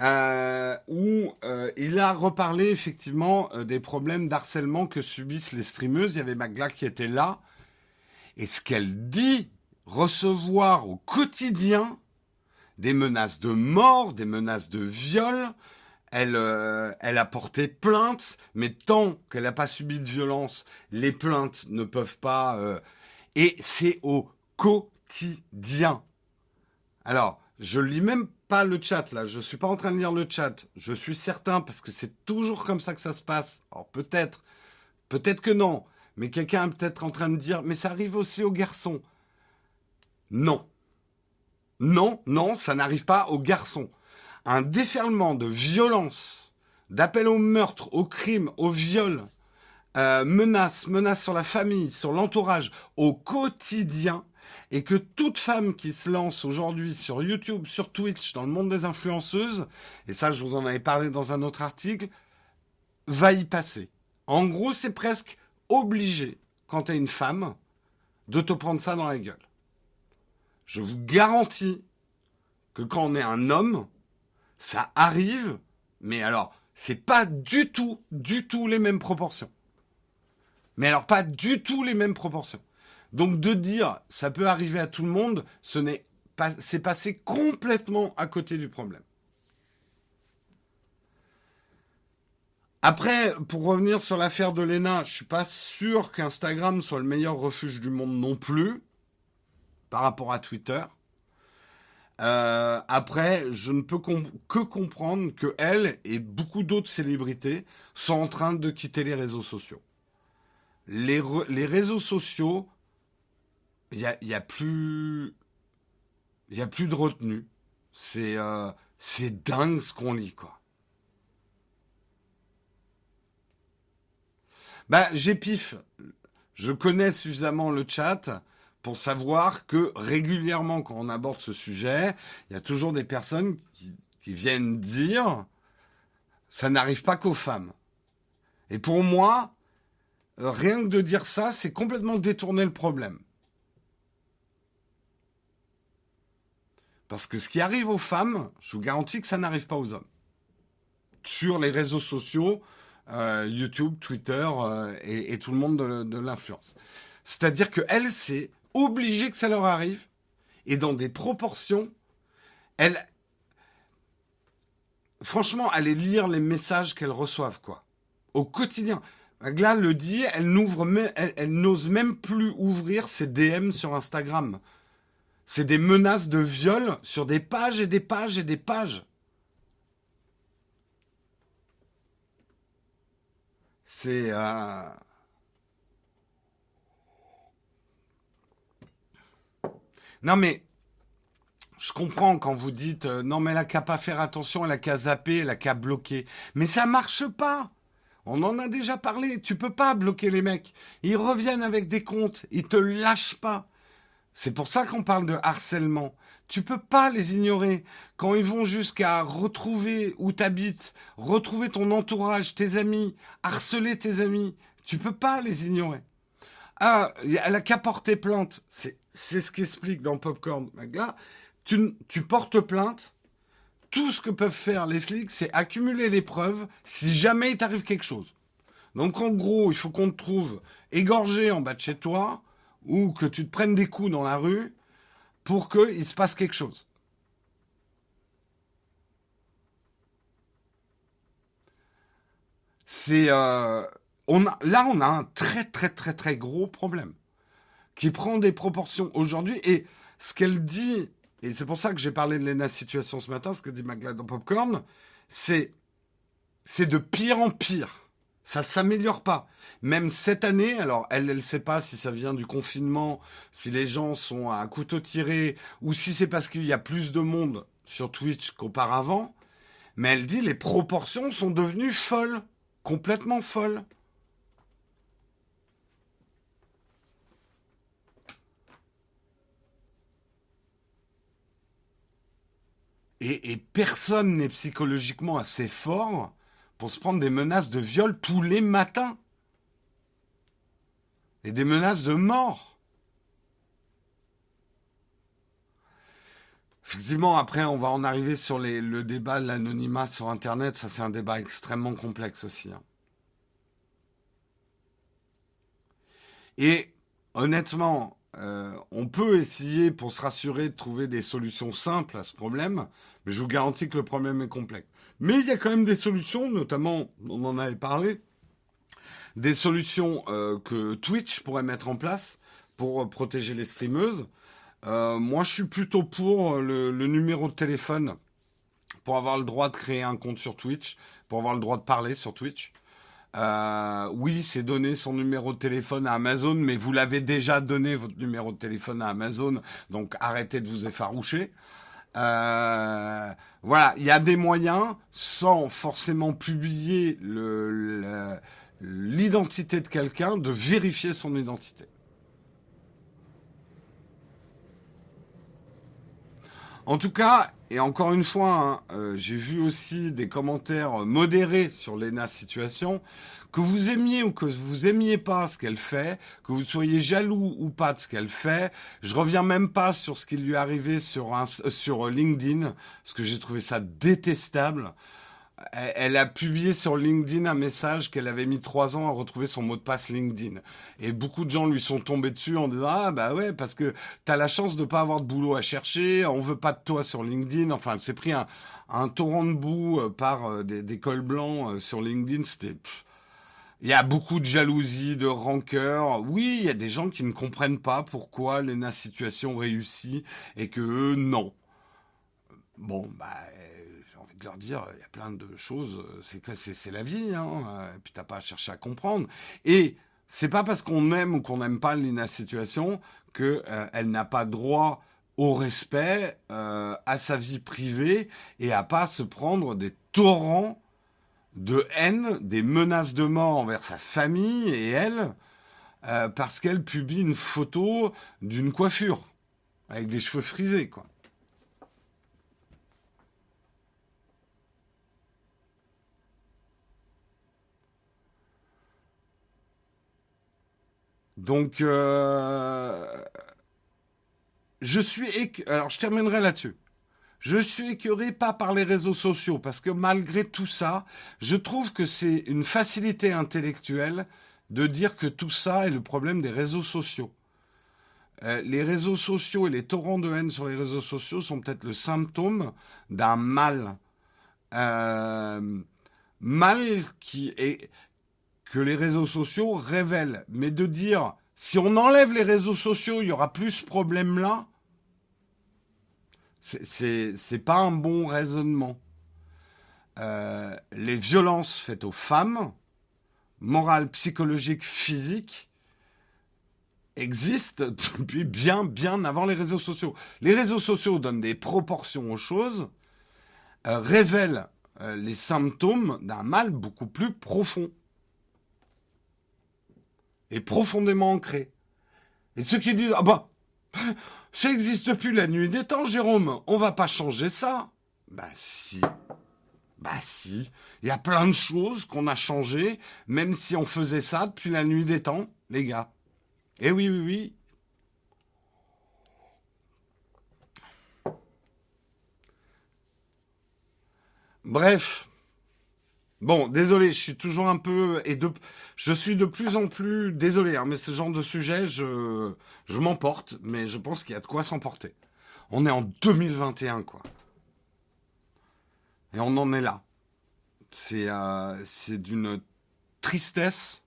Euh, où euh, il a reparlé effectivement euh, des problèmes d'harcèlement que subissent les streameuses. Il y avait Magla qui était là. Et ce qu'elle dit recevoir au quotidien des menaces de mort, des menaces de viol. Elle, euh, elle a porté plainte, mais tant qu'elle n'a pas subi de violence, les plaintes ne peuvent pas. Euh, et c'est au quotidien. Alors, je lis même pas le chat là. Je suis pas en train de lire le chat. Je suis certain parce que c'est toujours comme ça que ça se passe. Alors peut-être, peut-être que non. Mais quelqu'un est peut-être en train de dire, mais ça arrive aussi aux garçons. Non. Non, non, ça n'arrive pas aux garçons. Un déferlement de violence, d'appel au meurtre, au crime, au viol, euh, menaces, menaces sur la famille, sur l'entourage, au quotidien, et que toute femme qui se lance aujourd'hui sur YouTube, sur Twitch, dans le monde des influenceuses, et ça je vous en avais parlé dans un autre article, va y passer. En gros, c'est presque obligé, quand tu es une femme, de te prendre ça dans la gueule. Je vous garantis que quand on est un homme, ça arrive, mais alors, c'est pas du tout, du tout les mêmes proportions. Mais alors, pas du tout les mêmes proportions. Donc, de dire ça peut arriver à tout le monde, ce n'est pas, c'est passé complètement à côté du problème. Après, pour revenir sur l'affaire de Lena, je suis pas sûr qu'Instagram soit le meilleur refuge du monde non plus par rapport à Twitter. Euh, après, je ne peux que comprendre que elle et beaucoup d'autres célébrités sont en train de quitter les réseaux sociaux. Les réseaux sociaux, il y a, y a, plus, a plus de retenue. C'est euh, dingue ce qu'on lit quoi. Bah, j'ai pif. Je connais suffisamment le chat pour savoir que régulièrement, quand on aborde ce sujet, il y a toujours des personnes qui, viennent dire ça n'arrive pas qu'aux femmes. Et pour moi, euh, rien que de dire ça, c'est complètement détourner le problème. Parce que ce qui arrive aux femmes, je vous garantis que ça n'arrive pas aux hommes. Sur les réseaux sociaux, euh, YouTube, Twitter euh, et, tout le monde de, l'influence. C'est-à-dire qu'elle, c'est obligé que ça leur arrive et dans des proportions. Elle, franchement, allez lire les messages qu'elles reçoivent, quoi, au quotidien. Agla le dit, elle, elle n'ose même plus ouvrir ses DM sur Instagram. C'est des menaces de viol sur des pages et des pages et des pages. C'est euh... Non mais je comprends quand vous dites euh, non mais elle a qu'à pas faire attention, elle a qu'à zapper, elle a qu'à bloquer. Mais ça marche pas. On en a déjà parlé. Tu peux pas bloquer les mecs. Ils reviennent avec des comptes. Ils te lâchent pas. C'est pour ça qu'on parle de harcèlement. Tu peux pas les ignorer. Quand ils vont jusqu'à retrouver où t'habites, retrouver ton entourage, tes amis, harceler tes amis, tu peux pas les ignorer. Ah, elle a qu'à porter plainte. C'est, c'est ce qu'explique dans Popcorn. Là, tu, tu portes plainte. Tout ce que peuvent faire les flics, c'est accumuler les preuves si jamais il t'arrive quelque chose. Donc en gros, il faut qu'on te trouve égorgé en bas de chez toi ou que tu te prennes des coups dans la rue pour qu'il se passe quelque chose. C'est euh, là, on a un très très très très gros problème qui prend des proportions aujourd'hui. Et ce qu'elle dit, et c'est pour ça que j'ai parlé de Lena Situation ce matin, ce que dit Magla dans Popcorn, c'est c'est de pire en pire. Ça s'améliore pas. Même cette année, alors elle, elle sait pas si ça vient du confinement, si les gens sont à couteau tiré, ou si c'est parce qu'il y a plus de monde sur Twitch qu'auparavant. Mais elle dit les proportions sont devenues folles, complètement folles. Et, personne n'est psychologiquement assez fort pour se prendre des menaces de viol tous les matins. Et des menaces de mort. Effectivement, après, on va en arriver sur le débat de l'anonymat sur Internet. Ça, c'est un débat extrêmement complexe aussi. Hein. Et honnêtement, euh, on peut essayer pour se rassurer de trouver des solutions simples à ce problème, mais je vous garantis que le problème est complexe. Mais il y a quand même des solutions, notamment, on en avait parlé, des solutions euh, que Twitch pourrait mettre en place pour euh, protéger les streameuses. moi, je suis plutôt pour le, numéro de téléphone pour avoir le droit de créer un compte sur Twitch, pour avoir le droit de parler sur Twitch. Euh, oui, c'est donner son numéro de téléphone à Amazon, mais vous l'avez déjà donné votre numéro de téléphone à Amazon, donc arrêtez de vous effaroucher. Euh, voilà, il y a des moyens sans forcément publier l'identité de quelqu'un, de vérifier son identité. En tout cas, et encore une fois, hein, euh, j'ai vu aussi des commentaires modérés sur Lena Situation. Que vous aimiez ou que vous aimiez pas ce qu'elle fait, que vous soyez jaloux ou pas de ce qu'elle fait, je reviens même pas sur ce qui lui est arrivé sur, un, sur LinkedIn, parce que j'ai trouvé ça détestable elle a publié sur LinkedIn un message qu'elle avait mis trois ans à retrouver son mot de passe LinkedIn. Et beaucoup de gens lui sont tombés dessus en disant ah bah ouais parce que t'as la chance de pas avoir de boulot à chercher, on veut pas de toi sur LinkedIn. Enfin, elle s'est pris un, torrent de boue euh, par euh, des, cols blancs euh, sur LinkedIn. C'était il y a beaucoup de jalousie, de rancœur. Oui, il y a des gens qui ne comprennent pas pourquoi Lena Situation réussit et que eux, non. Bon, bah, de leur dire, il y a plein de choses, c'est que c'est la vie, hein, et puis t'as pas à chercher à comprendre. Et c'est pas parce qu'on aime ou qu'on n'aime pas Lina Situation qu'elle euh, n'a pas droit au respect, euh, à sa vie privée, et à pas se prendre des torrents de haine, des menaces de mort envers sa famille et elle, euh, parce qu'elle publie une photo d'une coiffure avec des cheveux frisés, quoi. Donc, euh, je suis alors je terminerai là-dessus. Je suis écœuré pas par les réseaux sociaux parce que malgré tout ça, je trouve que c'est une facilité intellectuelle de dire que tout ça est le problème des réseaux sociaux. Euh, les réseaux sociaux et les torrents de haine sur les réseaux sociaux sont peut-être le symptôme d'un mal. Euh, mal qui est que les réseaux sociaux révèlent. Mais de dire, si on enlève les réseaux sociaux, il y aura plus ce problème-là, c'est pas un bon raisonnement. Euh, les violences faites aux femmes, morales, psychologiques, physiques, existent depuis bien, bien avant les réseaux sociaux. Les réseaux sociaux donnent des proportions aux choses, euh, révèlent euh, les symptômes d'un mal beaucoup plus profond est profondément ancré. Et ceux qui disent, ah bah, ça n'existe plus la nuit des temps, Jérôme, on va pas changer ça. Bah si. Bah si. Il y a plein de choses qu'on a changées, même si on faisait ça depuis la nuit des temps, les gars. Eh oui, oui, oui. Bref, Bon, désolé, je suis toujours un peu et de, je suis de plus en plus désolé, hein, mais ce genre de sujet, je, je m'emporte, mais je pense qu'il y a de quoi s'emporter. On est en 2021, quoi, et on en est là. C'est, euh, c'est d'une tristesse.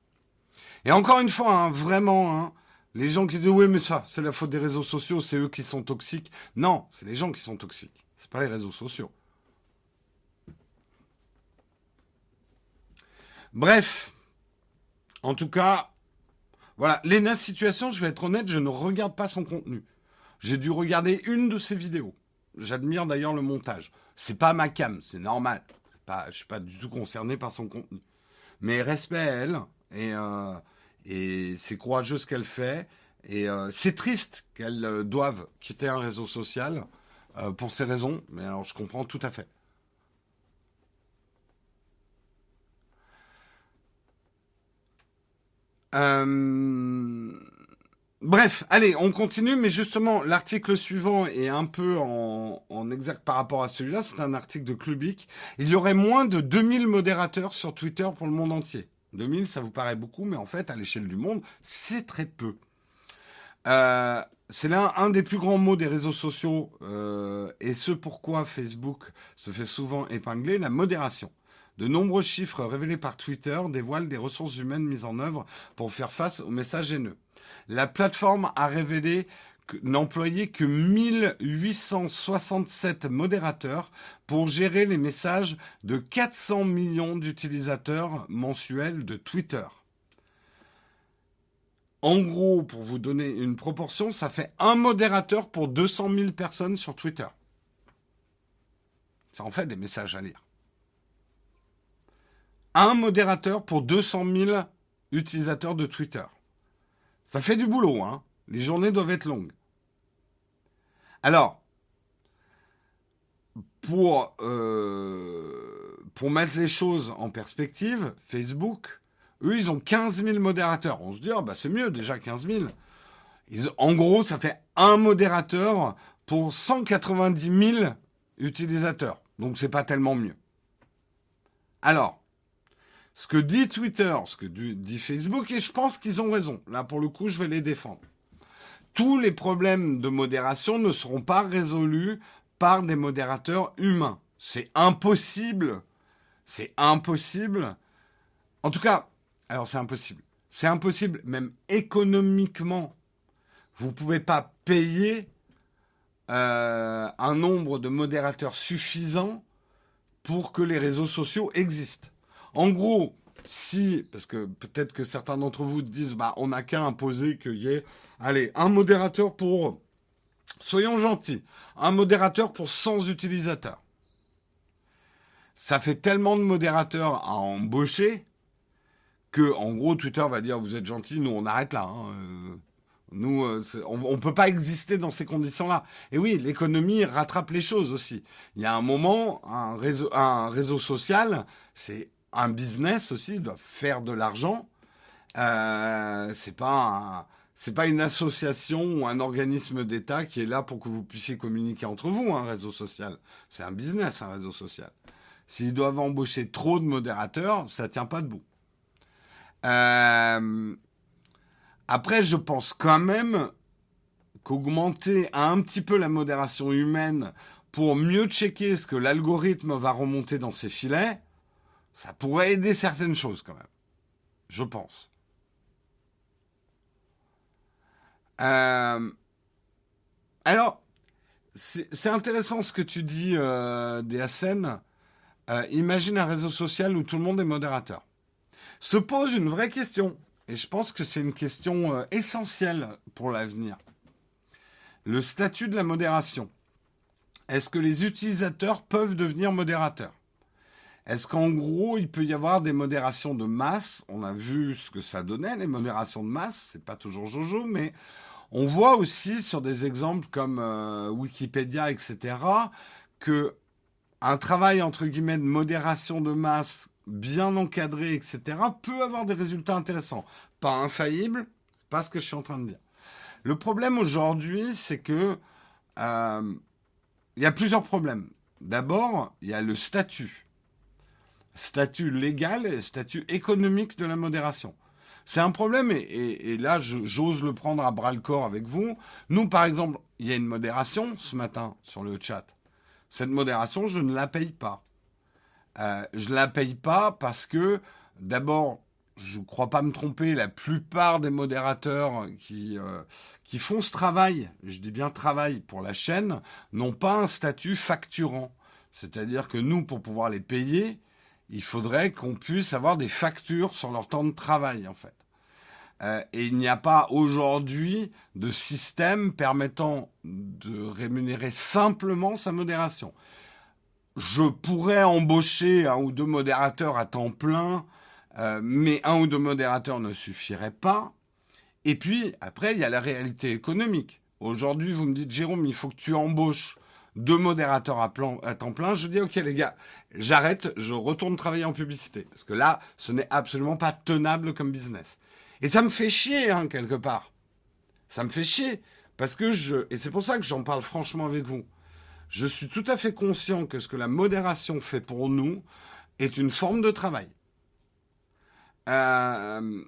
Et encore une fois, hein, vraiment, hein, les gens qui disent oui, mais ça, c'est la faute des réseaux sociaux, c'est eux qui sont toxiques. Non, c'est les gens qui sont toxiques. C'est pas les réseaux sociaux. Bref, en tout cas, voilà, Lena Situation, je vais être honnête, je ne regarde pas son contenu. J'ai dû regarder une de ses vidéos. J'admire d'ailleurs le montage. C'est pas ma cam, c'est normal. Pas, je suis pas du tout concerné par son contenu. Mais respect à elle et, euh, c'est courageux ce qu'elle fait. Et euh, c'est triste qu'elle euh, doive quitter un réseau social pour ces raisons. Mais alors je comprends tout à fait. Euh, bref, allez, on continue, mais justement, l'article suivant est un peu en, exact par rapport à celui-là. C'est un article de Clubic. Il y aurait moins de 2000 modérateurs sur Twitter pour le monde entier. 2000, ça vous paraît beaucoup, mais en fait, à l'échelle du monde, c'est très peu. Euh, c'est l'un un des plus grands mots des réseaux sociaux, euh, et ce pourquoi Facebook se fait souvent épingler, la modération. De nombreux chiffres révélés par Twitter dévoilent des ressources humaines mises en œuvre pour faire face aux messages haineux. La plateforme a révélé n'employait que 1867 modérateurs pour gérer les messages de 400 millions d'utilisateurs mensuels de Twitter. En gros, pour vous donner une proportion, ça fait un modérateur pour 200 000 personnes sur Twitter. Ça en fait des messages à lire. Un modérateur pour 200 000 utilisateurs de Twitter. Ça fait du boulot, hein. Les journées doivent être longues. Alors, pour, euh, mettre les choses en perspective, Facebook, eux, ils ont 15 000 modérateurs. On se dit, ah, bah, c'est mieux déjà 15 000. en gros, ça fait un modérateur pour 190 000 utilisateurs. Donc, c'est pas tellement mieux. Alors, ce que dit Twitter, ce que dit Facebook, et je pense qu'ils ont raison. Là, pour le coup, je vais les défendre tous les problèmes de modération ne seront pas résolus par des modérateurs humains. C'est impossible. C'est impossible. En tout cas, alors c'est impossible. C'est impossible, même économiquement. Vous ne pouvez pas payer euh, un nombre de modérateurs suffisant pour que les réseaux sociaux existent. En gros, si, parce que peut-être que certains d'entre vous disent, bah, on n'a qu'à imposer qu'il y ait, allez, un modérateur pour, soyons gentils, un modérateur pour 100 utilisateurs. Ça fait tellement de modérateurs à embaucher que, en gros, Twitter va dire, vous êtes gentil, nous on arrête là. Hein, euh, nous, euh, on ne peut pas exister dans ces conditions-là. Et oui, l'économie rattrape les choses aussi. Il y a un moment, un réseau, un réseau social, c'est un business aussi doit faire de l'argent. Euh, c'est pas c'est pas une association ou un organisme d'État qui est là pour que vous puissiez communiquer entre vous, un réseau social. C'est un business, un réseau social. S'ils doivent embaucher trop de modérateurs, ça tient pas debout. Euh, après, je pense quand même qu'augmenter un petit peu la modération humaine pour mieux checker ce que l'algorithme va remonter dans ses filets, ça pourrait aider certaines choses quand même. Je pense. Euh, alors, c'est intéressant ce que tu dis, euh. Euh, imagine un réseau social où tout le monde est modérateur. Se pose une vraie question, et je pense que c'est une question euh, essentielle pour l'avenir. Le statut de la modération. Est-ce que les utilisateurs peuvent devenir modérateurs? Est-ce qu'en gros, il peut y avoir des modérations de masse? On a vu ce que ça donnait, les modérations de masse. C'est pas toujours Jojo, mais on voit aussi sur des exemples comme euh, Wikipédia, etc., que un travail entre guillemets de modération de masse bien encadré, etc., peut avoir des résultats intéressants. Pas infaillible, c'est pas ce que je suis en train de dire. Le problème aujourd'hui, c'est que euh, il y a plusieurs problèmes. D'abord, il y a le statut statut légal statut économique de la modération. C'est un problème et, là, j'ose le prendre à bras le corps avec vous. Nous, par exemple, il y a une modération ce matin sur le chat. Cette modération, je ne la paye pas. Euh, je ne la paye pas parce que, d'abord, je ne crois pas me tromper, la plupart des modérateurs qui, euh, qui font ce travail, je dis bien travail pour la chaîne, n'ont pas un statut facturant. C'est-à-dire que nous, pour pouvoir les payer, il faudrait qu'on puisse avoir des factures sur leur temps de travail, en fait. Euh, et il n'y a pas aujourd'hui de système permettant de rémunérer simplement sa modération. Je pourrais embaucher un ou deux modérateurs à temps plein, euh, mais un ou deux modérateurs ne suffiraient pas. Et puis, après, il y a la réalité économique. Aujourd'hui, vous me dites, Jérôme, il faut que tu embauches deux modérateurs à, temps plein, je dis ok les gars, j'arrête, je retourne travailler en publicité. Parce que là, ce n'est absolument pas tenable comme business. Et ça me fait chier, hein, quelque part. Ça me fait chier. Parce que je... Et c'est pour ça que j'en parle franchement avec vous. Je suis tout à fait conscient que ce que la modération fait pour nous est une forme de travail. Euh,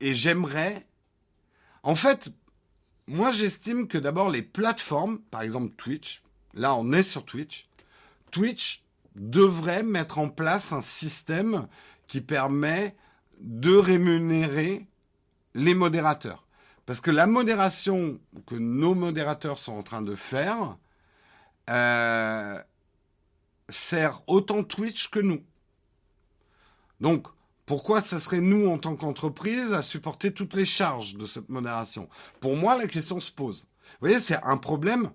et j'aimerais En fait, moi j'estime que d'abord les plateformes, par exemple Twitch, là on est sur Twitch, Twitch devrait mettre en place un système qui permet de rémunérer les modérateurs. Parce que la modération que nos modérateurs sont en train de faire euh, sert autant Twitch que nous. Donc, pourquoi ce serait nous, en tant qu'entreprise, à supporter toutes les charges de cette modération? Pour moi, la question se pose. Vous voyez, c'est un problème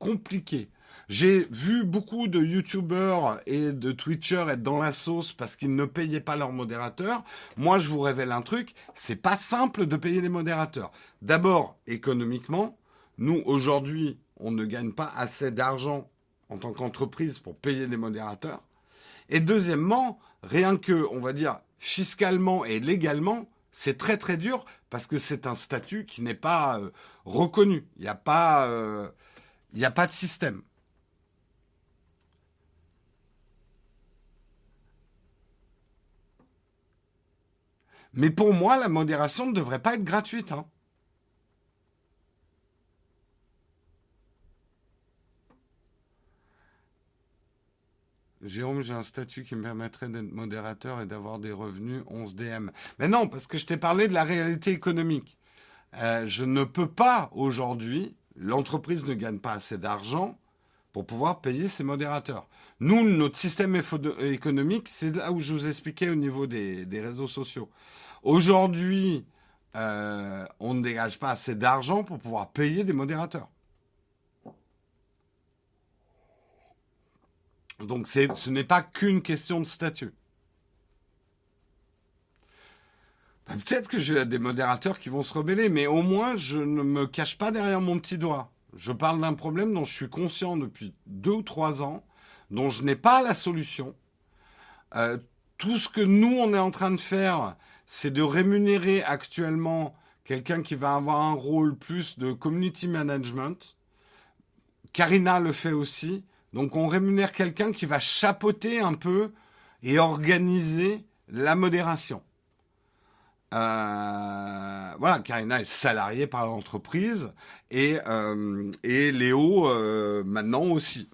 compliqué. J'ai vu beaucoup de YouTubers et de Twitchers être dans la sauce parce qu'ils ne payaient pas leurs modérateurs. Moi, je vous révèle un truc, c'est pas simple de payer les modérateurs. D'abord, économiquement, nous, aujourd'hui, on ne gagne pas assez d'argent en tant qu'entreprise pour payer les modérateurs. Et deuxièmement, rien que, on va dire, fiscalement et légalement, c'est très très dur parce que c'est un statut qui n'est pas euh, reconnu. Il n'y a pas, euh, a pas de système. Mais pour moi, la modération ne devrait pas être gratuite. Hein. Jérôme, j'ai un statut qui me permettrait d'être modérateur et d'avoir des revenus 11 DM. Mais non, parce que je t'ai parlé de la réalité économique. Euh, je ne peux pas aujourd'hui, l'entreprise ne gagne pas assez d'argent pour pouvoir payer ses modérateurs. Nous, notre système économique, c'est là où je vous expliquais au niveau des, réseaux sociaux. Aujourd'hui, euh, on ne dégage pas assez d'argent pour pouvoir payer des modérateurs. Donc ce n'est pas qu'une question de statut. Bah, peut-être que j'ai des modérateurs qui vont se rebeller, mais au moins je ne me cache pas derrière mon petit doigt. Je parle d'un problème dont je suis conscient depuis deux ou trois ans, dont je n'ai pas la solution. Euh, tout ce que nous, on est en train de faire, c'est de rémunérer actuellement quelqu'un qui va avoir un rôle plus de community management. Karina le fait aussi. Donc on rémunère quelqu'un qui va chapeauter un peu et organiser la modération. Euh, voilà, Karina est salariée par l'entreprise et, euh, Léo euh, maintenant aussi.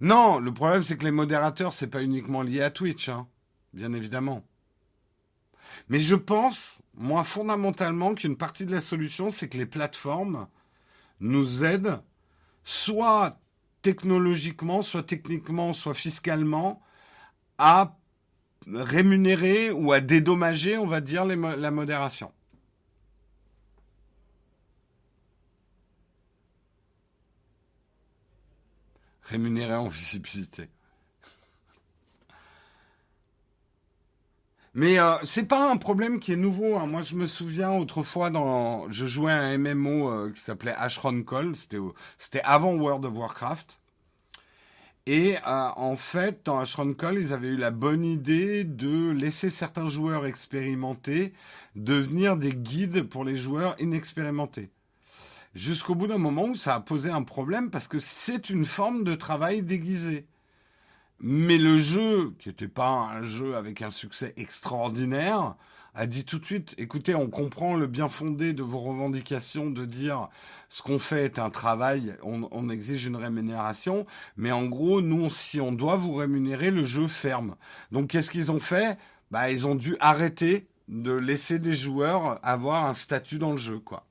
Non, le problème c'est que les modérateurs c'est pas uniquement lié à Twitch, hein, bien évidemment. Mais je pense, moi, fondamentalement, qu'une partie de la solution, c'est que les plateformes nous aident, soit technologiquement, soit techniquement, soit fiscalement, à rémunérer ou à dédommager, on va dire, la modération. Rémunérer en visibilité. Mais euh, c'est pas un problème qui est nouveau. Hein. Moi, je me souviens autrefois, je jouais à un MMO euh, qui s'appelait Ashron Call. C'était, c'était avant World of Warcraft. Et euh, en fait, dans Ashron Call, ils avaient eu la bonne idée de laisser certains joueurs expérimentés devenir des guides pour les joueurs inexpérimentés. Jusqu'au bout d'un moment où ça a posé un problème parce que c'est une forme de travail déguisé. Mais le jeu, qui n'était pas un jeu avec un succès extraordinaire, a dit tout de suite, écoutez, on comprend le bien fondé de vos revendications de dire ce qu'on fait est un travail, on, exige une rémunération, mais en gros, nous, si on doit vous rémunérer, le jeu ferme. Donc qu'est-ce qu'ils ont fait? Bah, ils ont dû arrêter de laisser des joueurs avoir un statut dans le jeu, quoi.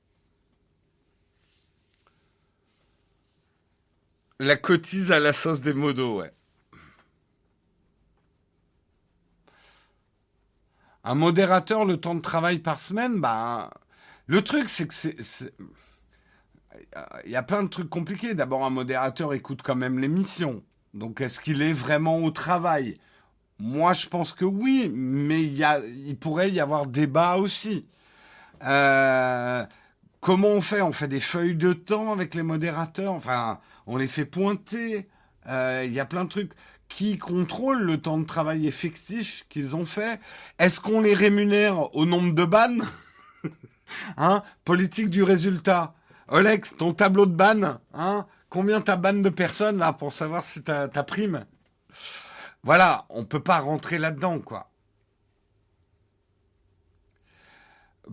La cotise à la sauce des modos, ouais. Un modérateur, le temps de travail par semaine, bah, le truc, c'est que c'est. Il y a plein de trucs compliqués. D'abord, un modérateur écoute quand même l'émission. Donc, est-ce qu'il est vraiment au travail? Moi, je pense que oui, mais il, pourrait y avoir débat aussi. Euh, comment on fait? On fait des feuilles de temps avec les modérateurs? Enfin, on les fait pointer. Euh, il y a plein de trucs qui contrôle le temps de travail effectif qu'ils ont fait Est-ce qu'on les rémunère au nombre de bannes hein? Politique du résultat. Olex, ton tableau de ban, hein? Combien t'as ban de personnes là pour savoir si t'as ta prime? Voilà, on peut pas rentrer là-dedans, quoi.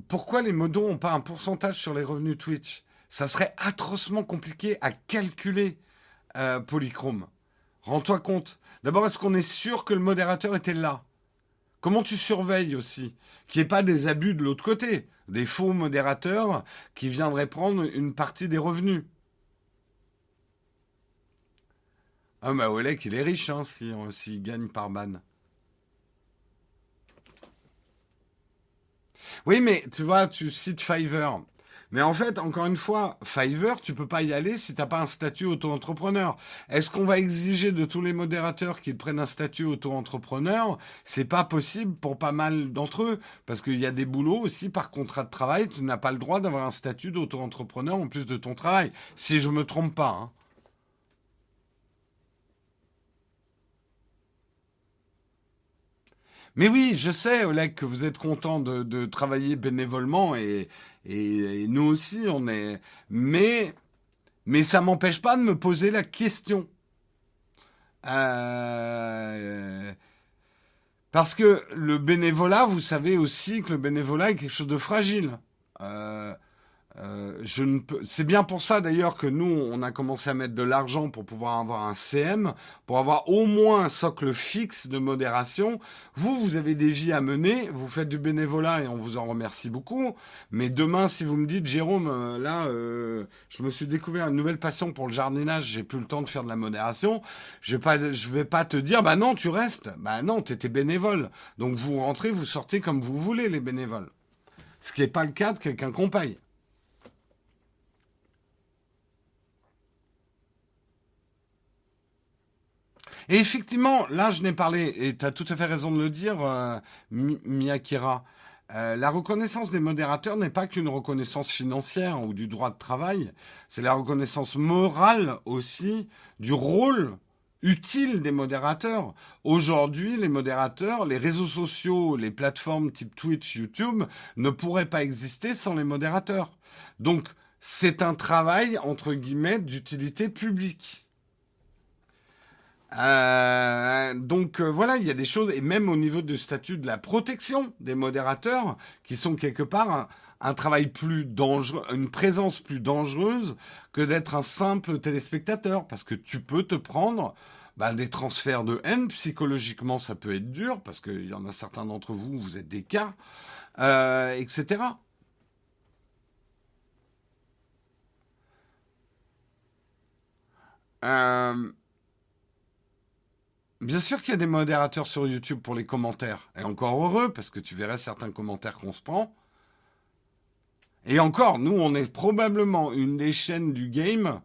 Pourquoi les modos ont pas un pourcentage sur les revenus Twitch? Ça serait atrocement compliqué à calculer, euh, Polychrome. Rends-toi compte. D'abord, est-ce qu'on est sûr que le modérateur était là? Comment tu surveilles aussi? Qu'il n'y ait pas des abus de l'autre côté Des faux modérateurs qui viendraient prendre une partie des revenus Ah bah Olek, il est riche hein, s'il gagne par ban. Oui, mais tu vois, tu cites Fiverr. Mais en fait, encore une fois, Fiverr, tu peux pas y aller si t'as pas un statut auto-entrepreneur. Est-ce qu'on va exiger de tous les modérateurs qu'ils prennent un statut auto-entrepreneur? C'est pas possible pour pas mal d'entre eux, parce qu'il y a des boulots aussi par contrat de travail. Tu n'as pas le droit d'avoir un statut d'auto-entrepreneur en plus de ton travail, si je me trompe pas. Hein. Mais oui, je sais, Oleg, que vous êtes content de, travailler bénévolement et, et, nous aussi, on est. Mais, mais ça m'empêche pas de me poser la question. Euh, parce que le bénévolat, vous savez aussi que le bénévolat est quelque chose de fragile. Euh, euh, je ne peux... C'est bien pour ça d'ailleurs que nous, on a commencé à mettre de l'argent pour pouvoir avoir un CM, pour avoir au moins un socle fixe de modération. Vous, vous avez des vies à mener, vous faites du bénévolat et on vous en remercie beaucoup. Mais demain, si vous me dites, Jérôme, euh, là, euh, je me suis découvert une nouvelle passion pour le jardinage, j'ai plus le temps de faire de la modération, je vais pas, je vais pas te dire, bah non, tu restes. Bah non, tu étais bénévole. Donc vous rentrez, vous sortez comme vous voulez, les bénévoles. Ce qui n'est pas le cas de quelqu'un qu'on. Et effectivement, là, je n'ai parlé, et tu as tout à fait raison de le dire, euh, Miyakira. Euh, la reconnaissance des modérateurs n'est pas qu'une reconnaissance financière ou du droit de travail, c'est la reconnaissance morale aussi du rôle utile des modérateurs. Aujourd'hui, les modérateurs, les réseaux sociaux, les plateformes type Twitch, YouTube ne pourraient pas exister sans les modérateurs. Donc, c'est un travail, entre guillemets, d'utilité publique. Euh, donc euh, voilà, il y a des choses, et même au niveau du statut de la protection des modérateurs, qui sont quelque part un, travail plus dangereux, une présence plus dangereuse que d'être un simple téléspectateur, parce que tu peux te prendre bah, des transferts de haine, psychologiquement ça peut être dur, parce qu'il y en a certains d'entre vous, vous êtes des cas, euh, etc. Euh, Bien sûr qu'il y a des modérateurs sur YouTube pour les commentaires. Et encore heureux, parce que tu verrais certains commentaires qu'on se prend. Et encore, nous, on est probablement une des chaînes du game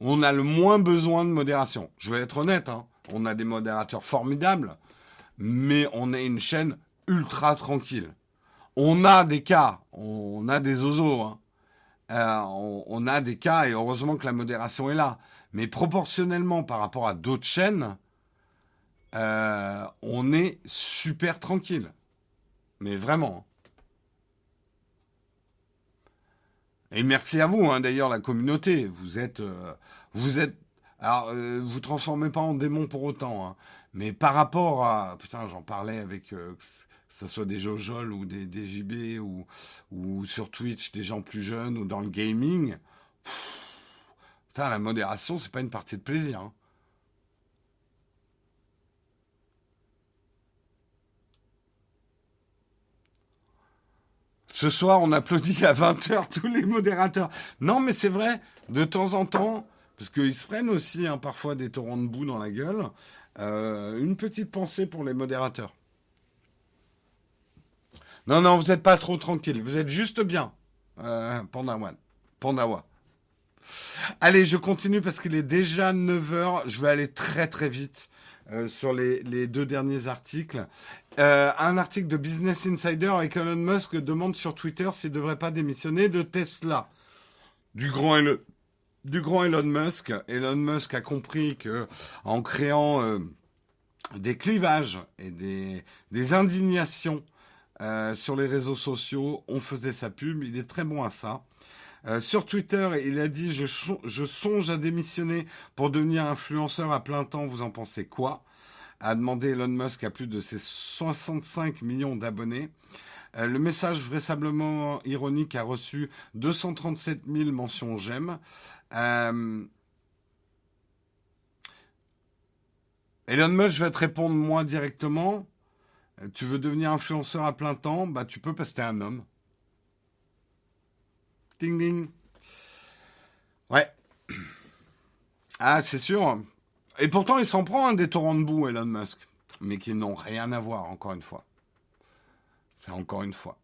où on a le moins besoin de modération. Je vais être honnête, hein. on a des modérateurs formidables, mais on est une chaîne ultra tranquille. On a des cas, on a des osos, hein. on a des cas, et heureusement que la modération est là. Mais proportionnellement par rapport à d'autres chaînes, euh, on est super tranquille. Mais vraiment. Et merci à vous, hein, d'ailleurs, la communauté. Vous êtes, euh, vous êtes, alors, euh, vous transformez pas en démon pour autant, hein. mais par rapport à, putain, j'en parlais avec, que ce soit des Jojol ou des, des JB ou, sur Twitch, des gens plus jeunes ou dans le gaming. putain, la modération, c'est pas une partie de plaisir. Hein. Ce soir, on applaudit à 20h tous les modérateurs. Non, mais c'est vrai, de temps en temps, parce qu'ils se prennent aussi hein, parfois des torrents de boue dans la gueule, euh, une petite pensée pour les modérateurs. Non, non, vous n'êtes pas trop tranquille, vous êtes juste bien, euh, Pandawan. Pandawa. Allez, je continue parce qu'il est déjà 9h, je vais aller très très vite. Euh, sur les, deux derniers articles. Euh, un article de Business Insider avec Elon Musk demande sur Twitter s'il ne devrait pas démissionner de Tesla. Du grand, Elon, Musk. Elon Musk a compris que en créant euh, des clivages et des, indignations sur les réseaux sociaux, on faisait sa pub. Il est très bon à ça. Euh, sur Twitter, il a dit je, songe à démissionner pour devenir influenceur à plein temps. Vous en pensez quoi? A demandé Elon Musk à plus de ses 65 millions d'abonnés. Euh, le message vraisemblablement ironique a reçu 237 000 mentions j'aime. Euh, Elon Musk, je vais te répondre moi directement. Tu veux devenir influenceur à plein temps? Bah tu peux parce que t'es un homme. Ouais. Ah, c'est sûr. Et pourtant, il s'en prend un des torrents de boue, Elon Musk. Mais qui n'ont rien à voir, encore une fois. C'est encore une fois.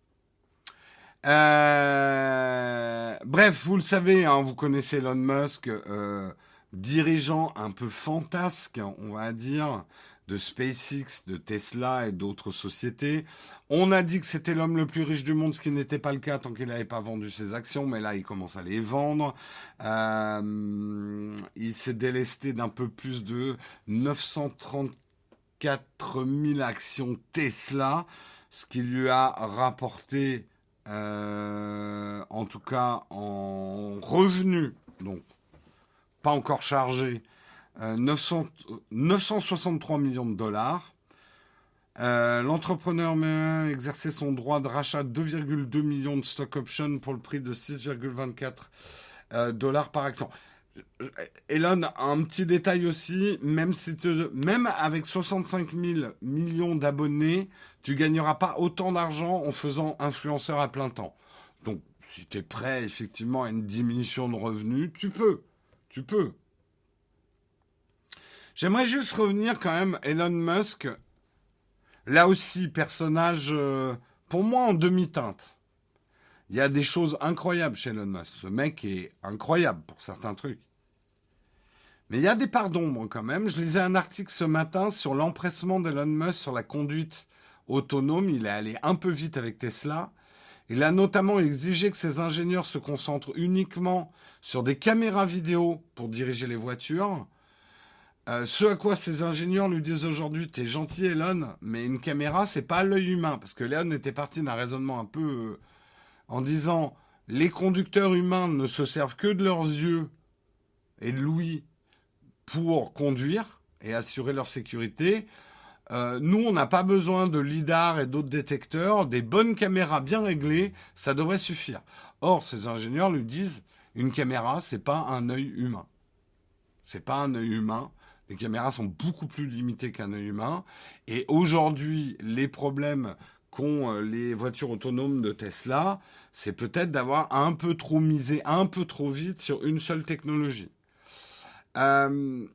Euh, bref, vous le savez, hein, vous connaissez Elon Musk, euh, dirigeant un peu fantasque, on va dire, de SpaceX, de Tesla et d'autres sociétés. On a dit que c'était l'homme le plus riche du monde, ce qui n'était pas le cas tant qu'il n'avait pas vendu ses actions, mais là il commence à les vendre. Euh, il s'est délesté d'un peu plus de 934 000 actions Tesla, ce qui lui a rapporté, euh, en tout cas en revenus, donc pas encore chargé, 963 euh, millions de dollars. Euh, l'entrepreneur a exercé son droit de rachat de 2,2 millions de stock options pour le prix de 6,24 euh, dollars par action. Elon, un petit détail aussi, même, si même avec 65 000 millions d'abonnés, tu gagneras pas autant d'argent en faisant influenceur à plein temps. Donc, si tu es prêt effectivement à une diminution de revenus, tu peux. Tu peux. J'aimerais juste revenir quand même, Elon Musk, là aussi, personnage, euh, pour moi, en demi-teinte. Il y a des choses incroyables chez Elon Musk. Ce mec est incroyable pour certains trucs. Mais il y a des parts d'ombre quand même. Je lisais un article ce matin sur l'empressement d'Elon Musk sur la conduite autonome. Il est allé un peu vite avec Tesla. Il a notamment exigé que ses ingénieurs se concentrent uniquement sur des caméras vidéo pour diriger les voitures euh, ce à quoi ces ingénieurs lui disent aujourd'hui, t'es gentil Elon, mais une caméra, c'est pas l'œil humain. Parce que Elon était parti d'un raisonnement un peu euh, en disant, les conducteurs humains ne se servent que de leurs yeux et de l'ouïe pour conduire et assurer leur sécurité. Euh, nous, on n'a pas besoin de lidar et d'autres détecteurs, des bonnes caméras bien réglées, ça devrait suffire. Or, ces ingénieurs lui disent, une caméra, c'est pas un œil humain. C'est pas un œil humain. Les caméras sont beaucoup plus limitées qu'un œil humain. Et aujourd'hui, les problèmes qu'ont euh, les voitures autonomes de Tesla, c'est peut-être d'avoir un peu trop misé, un peu trop vite sur une seule technologie. Euh,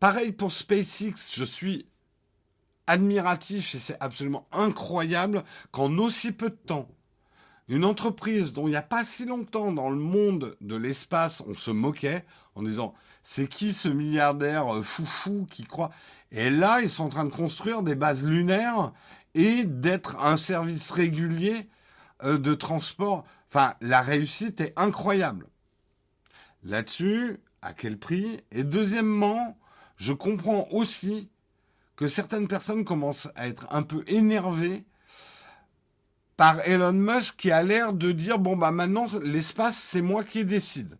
pareil pour SpaceX, je suis admiratif et c'est absolument incroyable qu'en aussi peu de temps, une entreprise dont il n'y a pas si longtemps dans le monde de l'espace, on se moquait en disant c'est qui ce milliardaire euh, foufou qui croit? Et là, ils sont en train de construire des bases lunaires et d'être un service régulier euh, de transport. Enfin, la réussite est incroyable. Là-dessus, à quel prix? Et deuxièmement, je comprends aussi que certaines personnes commencent à être un peu énervées par Elon Musk qui a l'air de dire bon bah maintenant l'espace c'est moi qui décide.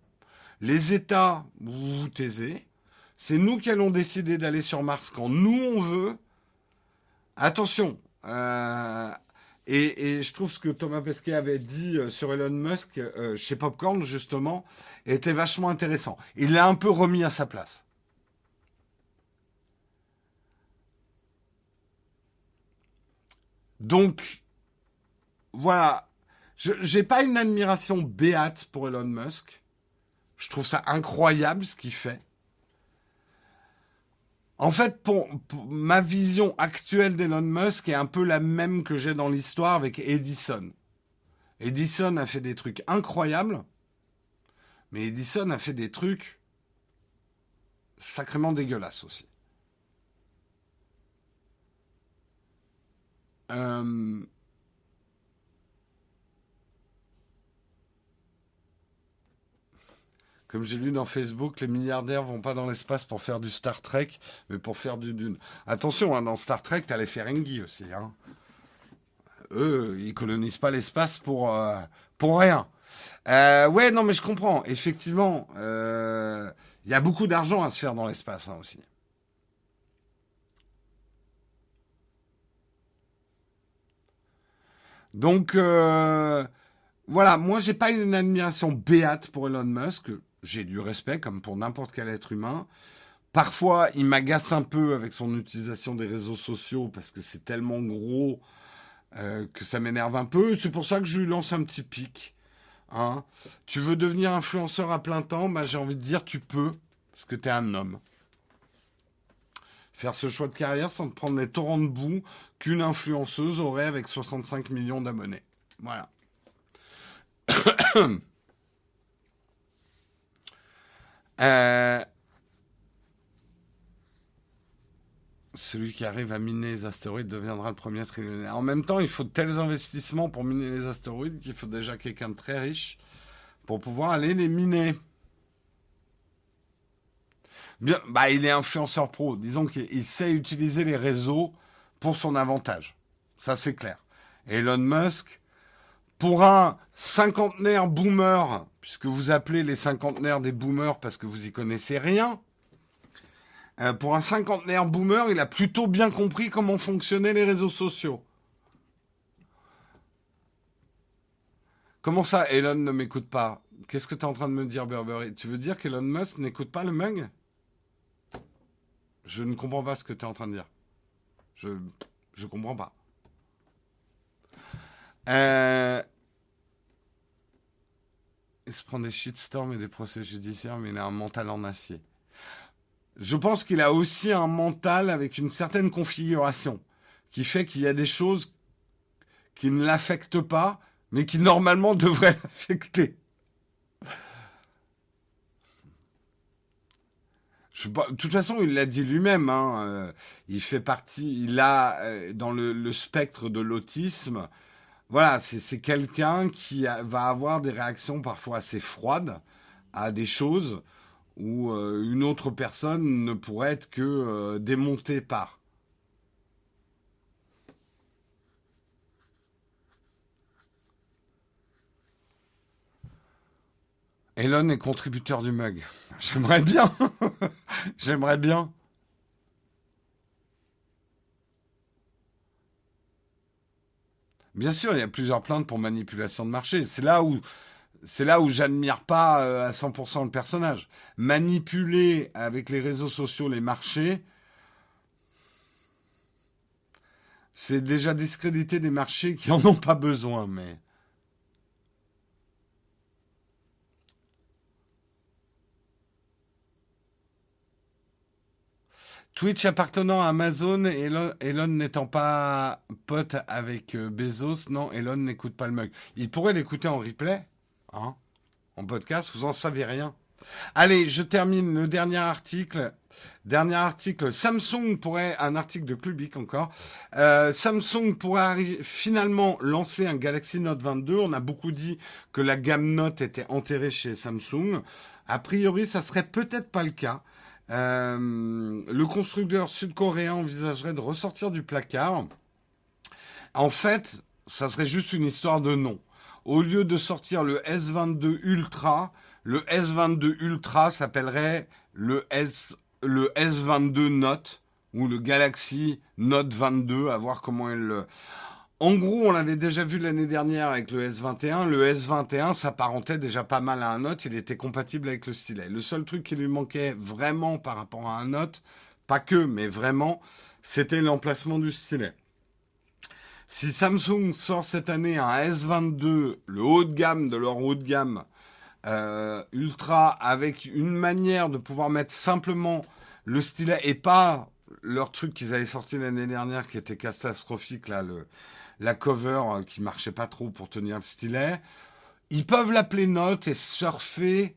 Les États, vous vous taisez. C'est nous qui allons décider d'aller sur Mars quand nous on veut. Attention. Euh, et, je trouve ce que Thomas Pesquet avait dit euh, sur Elon Musk euh, chez Popcorn, justement, était vachement intéressant. Il l'a un peu remis à sa place. Donc, voilà. Je n'ai pas une admiration béate pour Elon Musk. Je trouve ça incroyable ce qu'il fait. En fait, pour, ma vision actuelle d'Elon Musk est un peu la même que j'ai dans l'histoire avec Edison. Edison a fait des trucs incroyables, mais Edison a fait des trucs sacrément dégueulasses aussi. Euh, Comme j'ai lu dans Facebook, les milliardaires vont pas dans l'espace pour faire du Star Trek, mais pour faire du Dune. Attention, hein, dans Star Trek, tu as les Ferengi aussi. Hein. Eux, ils colonisent pas l'espace pour, euh, rien. Euh, ouais, non, mais je comprends. Effectivement, euh, il y a beaucoup d'argent à se faire dans l'espace hein, aussi. Donc, euh, voilà, moi, j'ai pas une admiration béate pour Elon Musk. J'ai du respect, comme pour n'importe quel être humain. Parfois, il m'agace un peu avec son utilisation des réseaux sociaux parce que c'est tellement gros euh, que ça m'énerve un peu. C'est pour ça que je lui lance un petit pic. Hein. Tu veux devenir influenceur à plein temps? Bah, J'ai envie de dire tu peux, parce que tu es un homme. Faire ce choix de carrière sans te prendre les torrents de boue qu'une influenceuse aurait avec 65 millions d'abonnés. Voilà. euh, celui qui arrive à miner les astéroïdes deviendra le premier trillionnaire. En même temps, il faut tels investissements pour miner les astéroïdes qu'il faut déjà quelqu'un de très riche pour pouvoir aller les miner. Bien, bah, il est influenceur pro. Disons qu'il sait utiliser les réseaux pour son avantage. Ça, c'est clair. Elon Musk, pour un cinquantenaire boomer, puisque vous appelez les cinquantenaires des boomers parce que vous y connaissez rien, euh, pour un cinquantenaire boomer, il a plutôt bien compris comment fonctionnaient les réseaux sociaux. Comment ça, Elon ne m'écoute pas? Qu'est-ce que tu es en train de me dire, Burberry Tu veux dire qu'Elon Musk n'écoute pas le mug? Je ne comprends pas ce que tu es en train de dire. Je je comprends pas. Euh, il se prend des shitstorms et des procès judiciaires, mais il a un mental en acier je pense qu'il a aussi un mental avec une certaine configuration qui fait qu'il y a des choses qui ne l'affectent pas, mais qui normalement devraient l'affecter. de toute façon, il l'a dit lui-même. Hein, euh, il fait partie, il a euh, dans le, spectre de l'autisme. Voilà, c'est quelqu'un qui va avoir des réactions parfois assez froides à des choses où euh, une autre personne ne pourrait être que euh, démontée par. Elon est contributeur du mug. J'aimerais bien. J'aimerais bien. Bien sûr, il y a plusieurs plaintes pour manipulation de marché. C'est là où j'admire pas euh, à 100% le personnage. Manipuler avec les réseaux sociaux les marchés, c'est déjà discréditer des marchés qui en ont pas besoin, mais. Twitch appartenant à Amazon, Elon, Elon n'étant pas pote avec euh, Bezos, non, Elon n'écoute pas le mug. Il pourrait l'écouter en replay, Hein en podcast, vous en savez rien. Allez, je termine le dernier article. Dernier article, Samsung pourrait, un article de Clubic encore, euh, Samsung pourrait finalement lancer un Galaxy Note 22. On a beaucoup dit que la gamme Note était enterrée chez Samsung. A priori, ça serait peut-être pas le cas. Euh, le constructeur sud-coréen envisagerait de ressortir du placard. En fait, ça serait juste une histoire de nom au lieu de sortir le S22 Ultra, le S22 Ultra s'appellerait le S le S22 Note ou le Galaxy Note 22, à voir comment elle le... En gros, on l'avait déjà vu l'année dernière avec le S21. Le S21 s'apparentait déjà pas mal à un Note. Il était compatible avec le stylet. Le seul truc qui lui manquait vraiment par rapport à un Note, pas que, mais vraiment, c'était l'emplacement du stylet. Si Samsung sort cette année un S22, le haut de gamme de leur haut de gamme, euh, ultra, avec une manière de pouvoir mettre simplement le stylet et pas leur truc qu'ils avaient sorti l'année dernière qui était catastrophique, là, le, la cover euh, qui marchait pas trop pour tenir le stylet, ils peuvent l'appeler Note et surfer.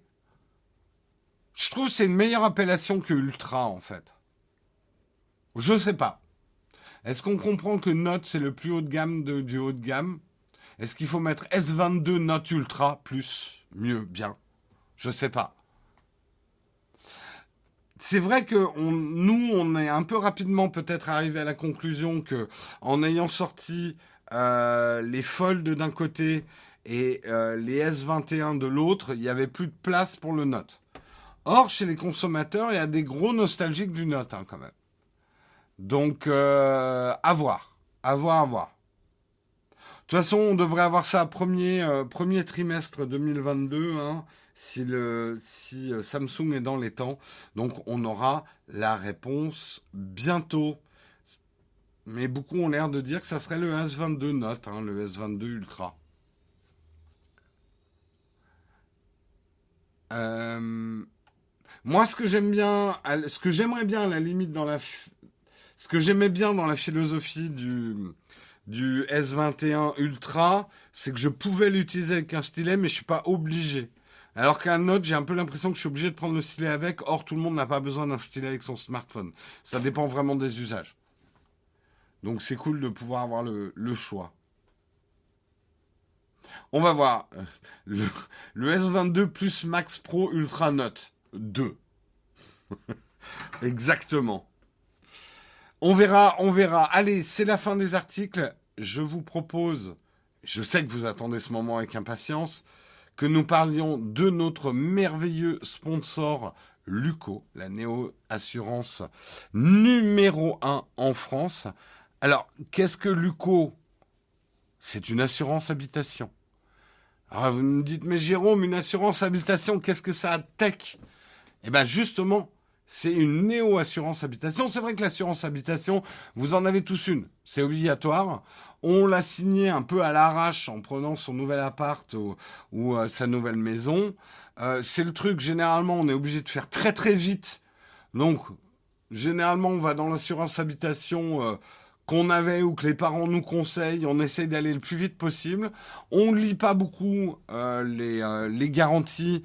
Je trouve que c'est une meilleure appellation que Ultra en fait. Je sais pas. Est-ce qu'on comprend que Note, c'est le plus haut de gamme du haut de gamme? Est-ce qu'il faut mettre S22 Note Ultra plus? Mieux, bien. Je sais pas. C'est vrai que nous, on est un peu rapidement peut-être arrivé à la conclusion que, en ayant sorti euh, les Fold d'un côté et euh, les S21 de l'autre, il n'y avait plus de place pour le Note. Or, chez les consommateurs, il y a des gros nostalgiques du Note hein, quand même. Donc, euh, à voir, à voir, à voir. De toute façon, on devrait avoir ça premier, premier trimestre 2022, hein, si, le, si euh, Samsung est dans les temps. Donc, on aura la réponse bientôt. Mais beaucoup ont l'air de dire que ça serait le S22 Note, hein, le S22 Ultra. Euh, moi, ce que j'aime bien, ce que j'aimerais bien à la limite dans la, ce que j'aimais bien dans la philosophie du, du S21 Ultra, c'est que je pouvais l'utiliser avec un stylet, mais je suis pas obligé. Alors qu'un Note, j'ai un peu l'impression que je suis obligé de prendre le stylet avec. Or, tout le monde n'a pas besoin d'un stylet avec son smartphone. Ça dépend vraiment des usages. Donc, c'est cool de pouvoir avoir le, choix. On va voir. Le, le, S22 plus Max Pro Ultra Note 2. Exactement. On verra, on verra. Allez, c'est la fin des articles. Je vous propose, je sais que vous attendez ce moment avec impatience, que nous parlions de notre merveilleux sponsor Luco, la néo-assurance numéro 1 en France. Alors, qu'est-ce que Luco? C'est une assurance habitation. Alors, vous me dites, mais Jérôme, une assurance habitation, qu'est-ce que ça a tech? Eh bien, justement, c'est une néo-assurance habitation. C'est vrai que l'assurance habitation, vous en avez tous une. C'est obligatoire. On l'a signé un peu à l'arrache en prenant son nouvel appart ou, euh, sa nouvelle maison. Euh, c'est le truc, généralement, on est obligé de faire très très vite. Donc, généralement, on va dans l'assurance habitation euh, qu'on avait ou que les parents nous conseillent. On essaye d'aller le plus vite possible. On ne lit pas beaucoup les, les, garanties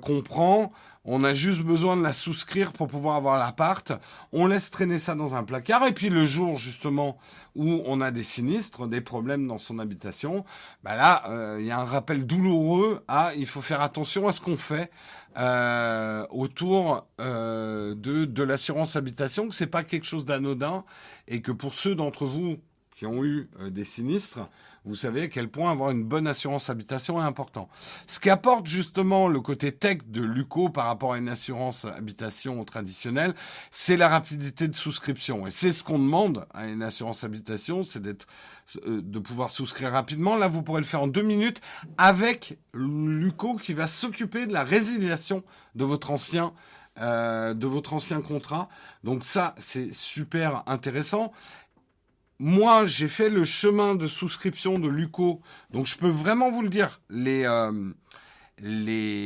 qu'on prend. On a juste besoin de la souscrire pour pouvoir avoir l'appart. On laisse traîner ça dans un placard. Et puis le jour justement où on a des sinistres, des problèmes dans son habitation, bah là, euh, il y a un rappel douloureux à il faut faire attention à ce qu'on fait euh, autour euh, de, de l'assurance habitation, que c'est pas quelque chose d'anodin et que pour ceux d'entre vous qui ont eu des sinistres, vous savez à quel point avoir une bonne assurance habitation est important. Ce qui apporte justement le côté tech de Luco par rapport à une assurance habitation traditionnelle, c'est la rapidité de souscription. Et c'est ce qu'on demande à une assurance habitation, c'est d'être, euh, de pouvoir souscrire rapidement. Là, vous pourrez le faire en deux minutes avec Luco qui va s'occuper de la résiliation de votre ancien euh, de votre ancien contrat. Donc ça, c'est super intéressant moi, j'ai fait le chemin de souscription de Luco, donc je peux vraiment vous le dire, les, euh, les,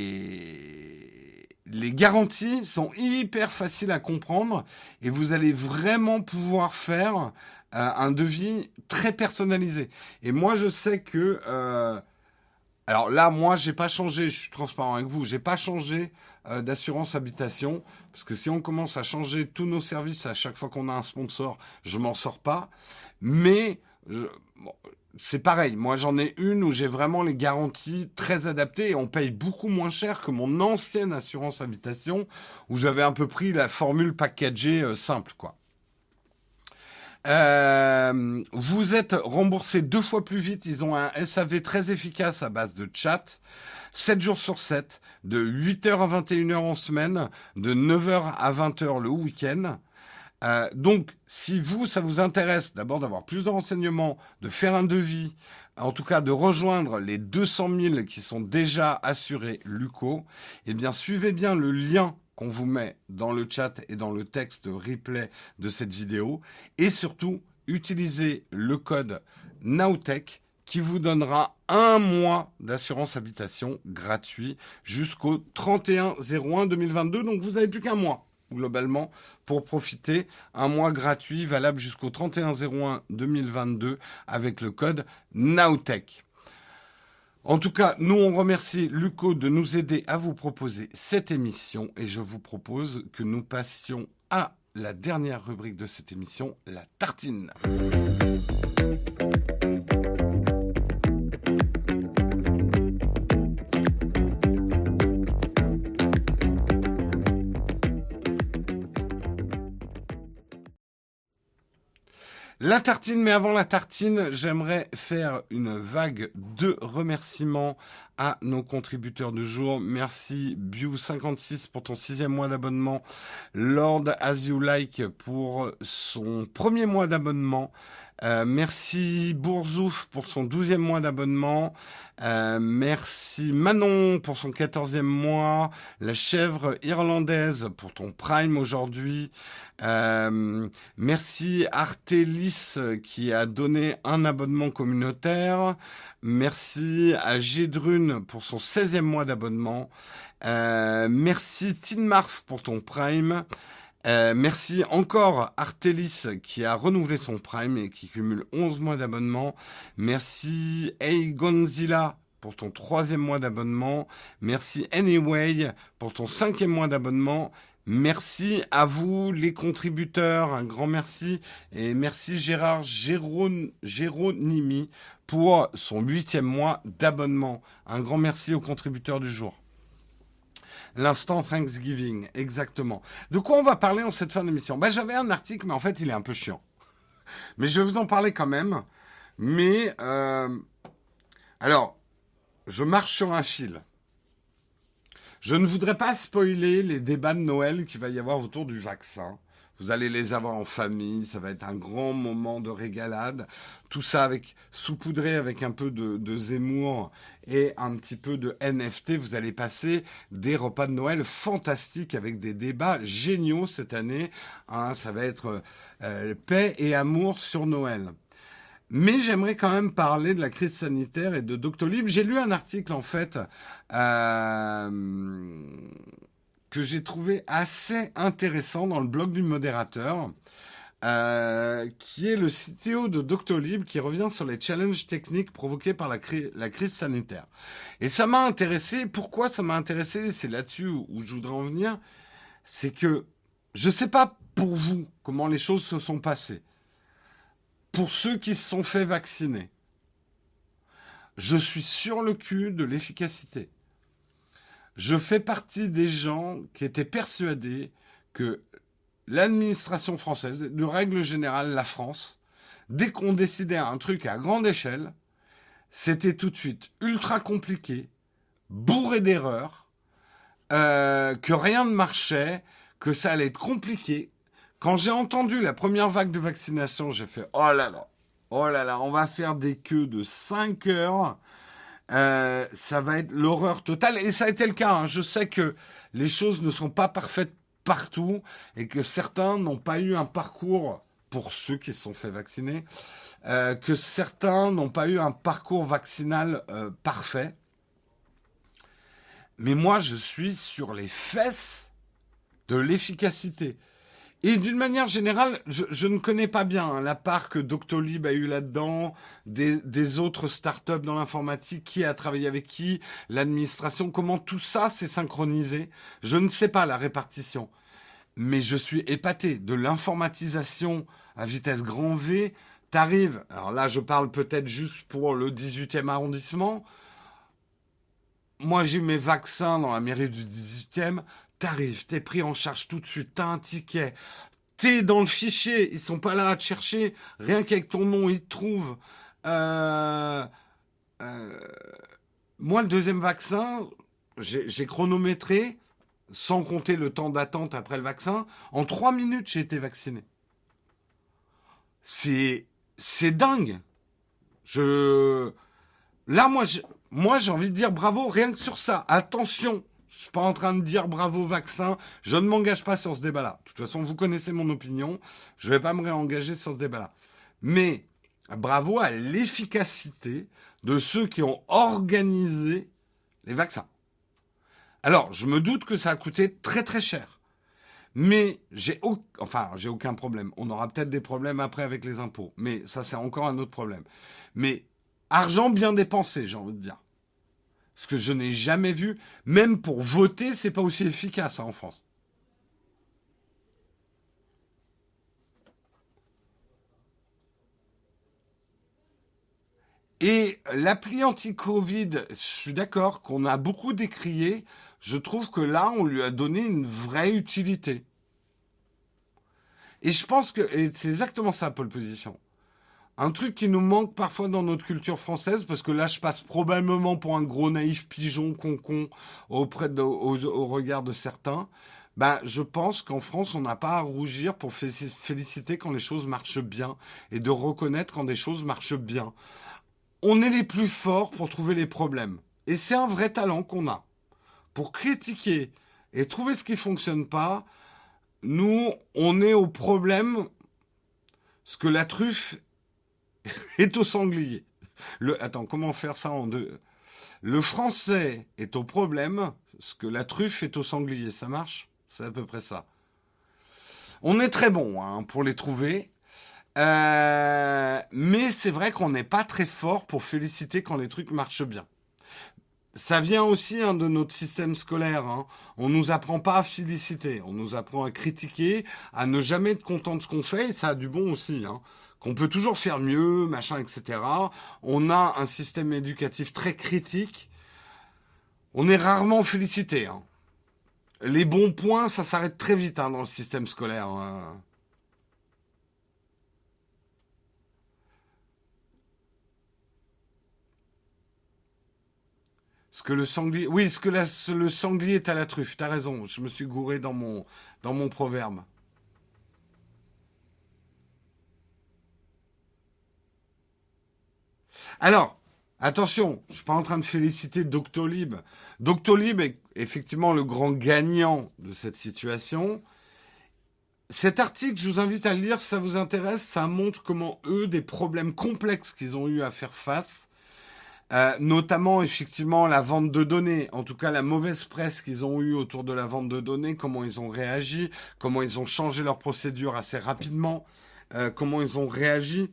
les garanties sont hyper faciles à comprendre et vous allez vraiment pouvoir faire euh, un devis très personnalisé. Et moi, je sais que... Euh, alors là, moi, j'ai pas changé, je suis transparent avec vous, j'ai pas changé d'assurance habitation, parce que si on commence à changer tous nos services à chaque fois qu'on a un sponsor, je m'en sors pas. Mais c'est pareil. Moi, j'en ai une où j'ai vraiment les garanties très adaptées et on paye beaucoup moins cher que mon ancienne assurance habitation où j'avais un peu pris la formule packagée euh, simple, quoi. Euh, vous êtes remboursé deux fois plus vite. Ils ont un SAV très efficace à base de chat. 7 jours sur 7, de 8h à 21h en semaine, de 9h à 20h le week-end. Euh, donc, si vous, ça vous intéresse d'abord d'avoir plus de renseignements, de faire un devis, en tout cas de rejoindre les 200 000 qui sont déjà assurés Luco, eh bien, suivez bien le lien qu'on vous met dans le chat et dans le texte replay de cette vidéo. Et surtout, utilisez le code NOWTECH qui vous donnera un mois d'assurance habitation gratuit jusqu'au 31 01 2022. Donc vous n'avez plus qu'un mois globalement pour profiter. Un mois gratuit valable jusqu'au 31 01 2022 avec le code NOWTECH. En tout cas, nous on remercie Luco de nous aider à vous proposer cette émission et je vous propose que nous passions à la dernière rubrique de cette émission, la tartine. La tartine, mais avant la tartine, j'aimerais faire une vague de remerciements à nos contributeurs du jour. Merci Biu56 pour ton sixième mois d'abonnement. Lord As You Like pour son premier mois d'abonnement. Euh, merci Bourzouf pour son douzième mois d'abonnement. Euh, merci Manon pour son quatorzième mois. La chèvre irlandaise pour ton prime aujourd'hui. Euh, merci Artelis qui a donné un abonnement communautaire. Merci à Gédrune pour son 16e mois d'abonnement. Euh, merci Tinmarf pour ton prime. Euh, merci encore Artelis qui a renouvelé son prime et qui cumule 11 mois d'abonnement. Merci Hey pour ton troisième mois d'abonnement. Merci Anyway pour ton cinquième mois d'abonnement. Merci à vous les contributeurs, un grand merci. Et merci Gérard Géronimi pour son huitième mois d'abonnement. Un grand merci aux contributeurs du jour. L'instant Thanksgiving, exactement. De quoi on va parler en cette fin d'émission? Ben, J'avais un article, mais en fait, il est un peu chiant. Mais je vais vous en parler quand même. Mais, euh, alors, je marche sur un fil. Je ne voudrais pas spoiler les débats de Noël qu'il va y avoir autour du vaccin. Vous allez les avoir en famille, ça va être un grand moment de régalade. Tout ça avec saupoudré avec un peu de, de Zemmour et un petit peu de NFT. Vous allez passer des repas de Noël fantastiques avec des débats géniaux cette année. Hein, ça va être euh, paix et amour sur Noël. Mais j'aimerais quand même parler de la crise sanitaire et de Doctolib. J'ai lu un article en fait euh, que j'ai trouvé assez intéressant dans le blog du modérateur, euh, qui est le CTO de Doctolib qui revient sur les challenges techniques provoqués par la, crise sanitaire. Et ça m'a intéressé. Pourquoi ça m'a intéressé? C'est là-dessus où, je voudrais en venir. C'est que je ne sais pas pour vous comment les choses se sont passées. Pour ceux qui se sont fait vacciner, je suis sur le cul de l'efficacité je fais partie des gens qui étaient persuadés que l'administration française, de règle générale la France, dès qu'on décidait un truc à grande échelle, c'était tout de suite ultra compliqué, bourré d'erreurs, euh, que rien ne marchait, que ça allait être compliqué. Quand j'ai entendu la première vague de vaccination, j'ai fait oh là là, oh là là, on va faire des queues de 5 heures euh, ça va être l'horreur totale. Et ça a été le cas. Hein. Je sais que les choses ne sont pas parfaites partout et que certains n'ont pas eu un parcours, pour ceux qui se sont fait vacciner, euh, que certains n'ont pas eu un parcours vaccinal euh, parfait. Mais moi, je suis sur les fesses de l'efficacité. Et d'une manière générale, je, ne connais pas bien hein, la part que Doctolib a eu là-dedans, des, des, autres startups dans l'informatique, qui a travaillé avec qui, l'administration, comment tout ça s'est synchronisé. Je ne sais pas la répartition. Mais je suis épaté de l'informatisation à vitesse grand V. T'arrives, alors là je parle peut-être juste pour le 18e arrondissement. Moi j'ai mes vaccins dans la mairie du 18e t'arrives, t'es pris en charge tout de suite, t'as un ticket, t'es dans le fichier, ils sont pas là à te chercher, rien qu'avec ton nom, ils te trouvent. Euh, euh, moi, le deuxième vaccin, j'ai chronométré, sans compter le temps d'attente après le vaccin, en trois minutes, j'ai été vacciné. C'est, c'est dingue. Je, là, moi, moi, j'ai envie de dire bravo, rien que sur ça. Attention, suis pas en train de dire bravo vaccin. Je ne m'engage pas sur ce débat-là. De toute façon, vous connaissez mon opinion. Je ne vais pas me réengager sur ce débat-là. Mais bravo à l'efficacité de ceux qui ont organisé les vaccins. Alors, je me doute que ça a coûté très très cher. Mais j'ai enfin, j'ai aucun problème. On aura peut-être des problèmes après avec les impôts. Mais ça, c'est encore un autre problème. Mais argent bien dépensé, j'ai envie de dire. Ce que je n'ai jamais vu. Même pour voter, c'est pas aussi efficace hein, en France. Et l'appli anti-Covid, je suis d'accord qu'on a beaucoup décrié. Je trouve que là, on lui a donné une vraie utilité. Et je pense que, c'est exactement ça, Pole Position. Un truc qui nous manque parfois dans notre culture française, parce que là, je passe probablement pour un gros naïf pigeon concon auprès au, regard de certains. Bah, je pense qu'en France, on n'a pas à rougir pour féliciter quand les choses marchent bien et de reconnaître quand des choses marchent bien. On est les plus forts pour trouver les problèmes. Et c'est un vrai talent qu'on a. Pour critiquer et trouver ce qui fonctionne pas, nous, on est au problème ce que la truffe est au sanglier. Le, attends, comment faire ça en deux? Le français est au problème ce que la truffe est au sanglier. Ça marche? C'est à peu près ça. On est très bon hein, pour les trouver. Euh, mais c'est vrai qu'on n'est pas très fort pour féliciter quand les trucs marchent bien ça vient aussi hein, de notre système scolaire. Hein. On nous apprend pas à féliciter, on nous apprend à critiquer, à ne jamais être content de ce qu'on fait, et ça a du bon aussi. Hein. Qu'on peut toujours faire mieux, machin, etc. On a un système éducatif très critique. On est rarement félicité. Hein. Les bons points, ça s'arrête très vite hein, dans le système scolaire. Hein. Ce que le sanglier, oui, ce que le sanglier est à la truffe. T'as raison. Je me suis gouré dans mon dans mon proverbe. Alors, attention, je suis pas en train de féliciter Doctolib. Doctolib est effectivement le grand gagnant de cette situation. Cet article, je vous invite à le lire si ça vous intéresse. Ça montre comment eux, des problèmes complexes qu'ils ont eu à faire face, euh, notamment effectivement la vente de données, en tout cas la mauvaise presse qu'ils ont eue autour de la vente de données, comment ils ont réagi, comment ils ont changé leur procédure assez rapidement, euh, comment ils ont réagi.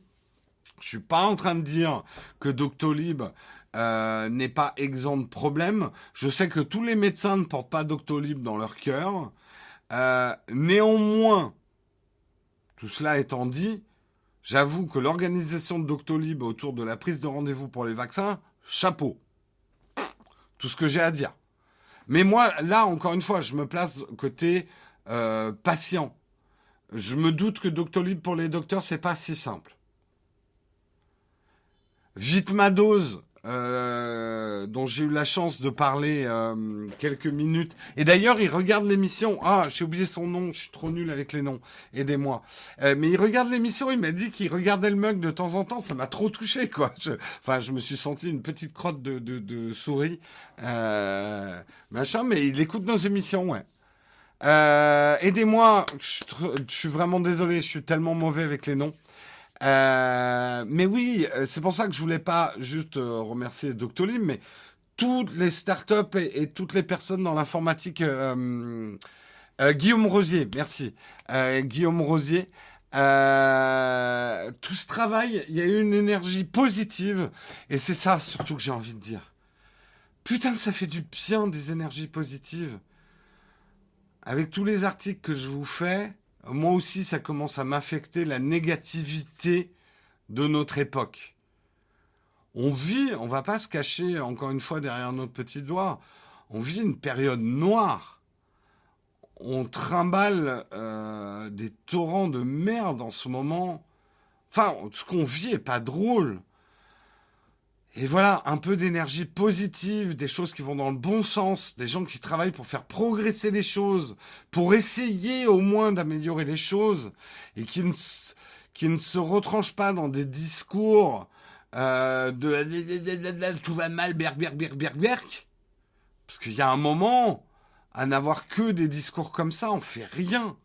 Je suis pas en train de dire que Doctolib euh, n'est pas exempt de problèmes. Je sais que tous les médecins ne portent pas Doctolib dans leur cœur. néanmoins, tout cela étant dit, J'avoue que l'organisation de Doctolib autour de la prise de rendez-vous pour les vaccins, chapeau. Tout ce que j'ai à dire. Mais moi, là, encore une fois, je me place côté euh, patient. Je me doute que Doctolib pour les docteurs, c'est pas si simple. Vite ma dose, euh, dont j'ai eu la chance de parler euh, quelques minutes. Et d'ailleurs, il regarde l'émission. Ah, j'ai oublié son nom, je suis trop nul avec les noms. Aidez-moi. Euh, mais il regarde l'émission, il m'a dit qu'il regardait le mug de temps en temps. Ça m'a trop touché, quoi. enfin, je me suis senti une petite crotte de, de, de souris. machin, mais il écoute nos émissions, ouais. Aidez-moi, je, je suis vraiment désolé, je suis tellement mauvais avec les noms. Euh, mais oui, euh, c'est pour ça que je voulais pas juste euh, remercier Doctolib, mais toutes les startups et, toutes les personnes dans l'informatique. Guillaume Rosier, merci. Guillaume Rosier. tout ce travail, il y a eu une énergie positive, et c'est ça surtout que j'ai envie de dire. Putain, ça fait du bien des énergies positives. Avec tous les articles que je vous fais, moi aussi, ça commence à m'affecter la négativité de notre époque. On vit, on va pas se cacher encore une fois derrière notre petit doigt, on vit une période noire. On trimballe euh, des torrents de merde en ce moment. Enfin, ce qu'on vit est pas drôle. Et voilà, un peu d'énergie positive, des choses qui vont dans le bon sens, des gens qui travaillent pour faire progresser les choses, pour essayer au moins d'améliorer les choses, et qui ne, qui ne se retranchent pas dans des discours euh, de tout va mal, berk, berk, berk, berk, berk. Parce qu'il y a un moment, à n'avoir que des discours comme ça, on fait rien.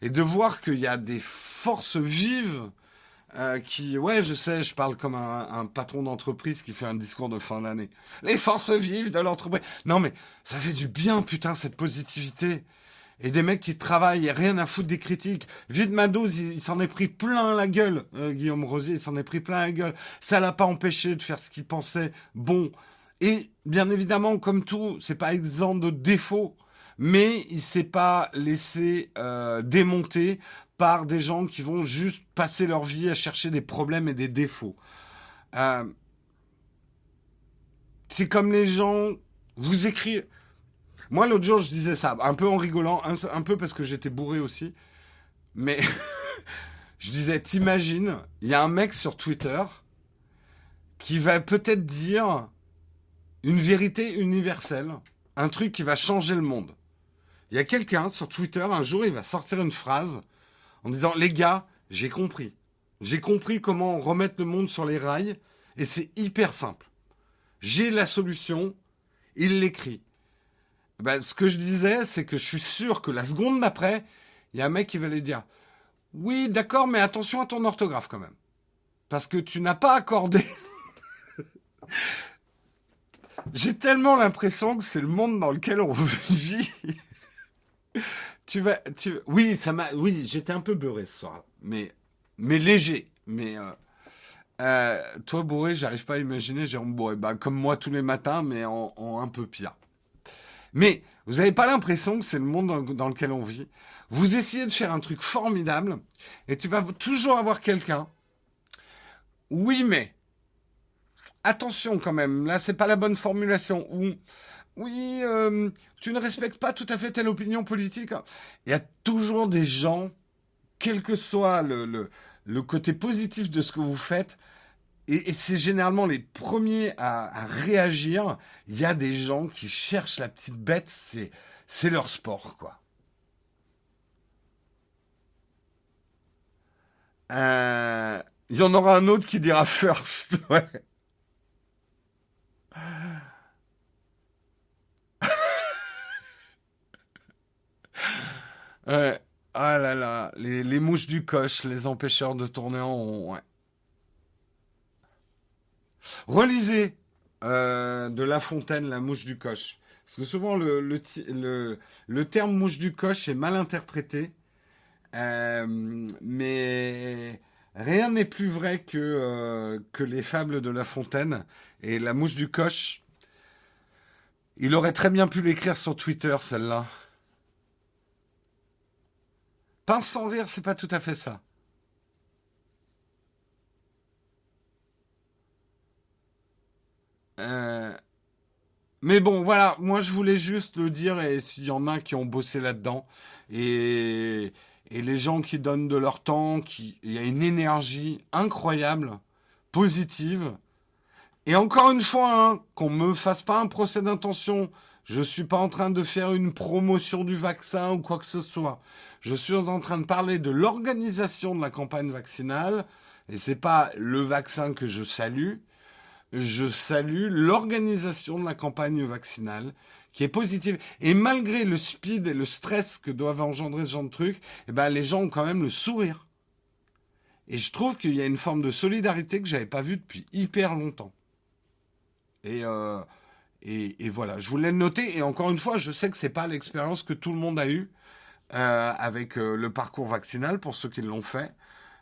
Et de voir qu'il y a des forces vives euh, qui, ouais, je sais, je parle comme un, patron d'entreprise qui fait un discours de fin d'année. Les forces vives de l'entreprise. Non, mais ça fait du bien, putain, cette positivité. Et des mecs qui travaillent et rien à foutre des critiques. Vite Madouz, il, il s'en est pris plein la gueule. Euh, Guillaume Rosier, il s'en est pris plein la gueule. Ça l'a pas empêché de faire ce qu'il pensait bon. Et bien évidemment, comme tout, c'est pas exempt de défauts mais il s'est pas laissé euh, démonter par des gens qui vont juste passer leur vie à chercher des problèmes et des défauts. Euh, c'est comme les gens, vous écrivez. Moi, l'autre jour, je disais ça, un peu en rigolant, un, peu parce que j'étais bourré aussi. Mais Je disais, t'imagines, il y a un mec sur Twitter qui va peut-être dire une vérité universelle, un truc qui va changer le monde. Il y a quelqu'un sur Twitter, un jour, il va sortir une phrase en disant, les gars, j'ai compris. J'ai compris comment remettre le monde sur les rails et c'est hyper simple. J'ai la solution, il l'écrit. Ben, ce que je disais, c'est que je suis sûr que la seconde d'après, il y a un mec qui va lui dire Oui, d'accord, mais attention à ton orthographe quand même. Parce que tu n'as pas accordé. J'ai tellement l'impression que c'est le monde dans lequel on vit. Tu vas, tu, oui, ça m'a, oui, j'étais un peu beurré ce soir, mais, mais léger, mais euh, euh, toi, bourré, j'arrive pas à imaginer Jérôme Bourré. Bah, comme moi tous les matins, mais en, un peu pire. Mais vous n'avez pas l'impression que c'est le monde dans, lequel on vit? Vous essayez de faire un truc formidable et tu vas toujours avoir quelqu'un. Oui, mais attention quand même. Là, c'est pas la bonne formulation. Ou oui, euh, tu ne respectes pas tout à fait telle opinion politique. Il y a toujours des gens, quel que soit le le côté positif de ce que vous faites, et, c'est généralement les premiers à, réagir. Il y a des gens qui cherchent la petite bête, c'est, c'est leur sport, quoi. Euh, il y en aura un autre qui dira first, ouais. Ouais. Ah là là, les, mouches du coche, les empêcheurs de tourner en rond. Relisez euh, de La Fontaine, la mouche du coche. Parce que souvent, le, terme mouche du coche est mal interprété. Euh, mais rien n'est plus vrai que, euh, que les fables de La Fontaine. Et la mouche du coche, il aurait très bien pu l'écrire sur Twitter, celle-là. Pince sans rire, c'est pas tout à fait ça. Euh, mais bon, voilà, moi je voulais juste le dire, et s'il y en a qui ont bossé là-dedans, et, et les gens qui donnent de leur temps, qui, il y a une énergie incroyable, positive. Et encore une fois, hein, qu'on me fasse pas un procès d'intention. Je suis pas en train de faire une promotion du vaccin ou quoi que ce soit. Je suis en train de parler de l'organisation de la campagne vaccinale, et c'est pas le vaccin que je salue. Je salue l'organisation de la campagne vaccinale, qui est positive. Et malgré le speed et le stress que doivent engendrer ce genre de trucs, eh ben, les gens ont quand même le sourire. Et je trouve qu'il y a une forme de solidarité que j'avais pas vue depuis hyper longtemps. Et, euh, et, voilà, je voulais le noter. Et encore une fois, je sais que c'est pas l'expérience que tout le monde a eue. Euh, avec euh, le parcours vaccinal pour ceux qui l'ont fait.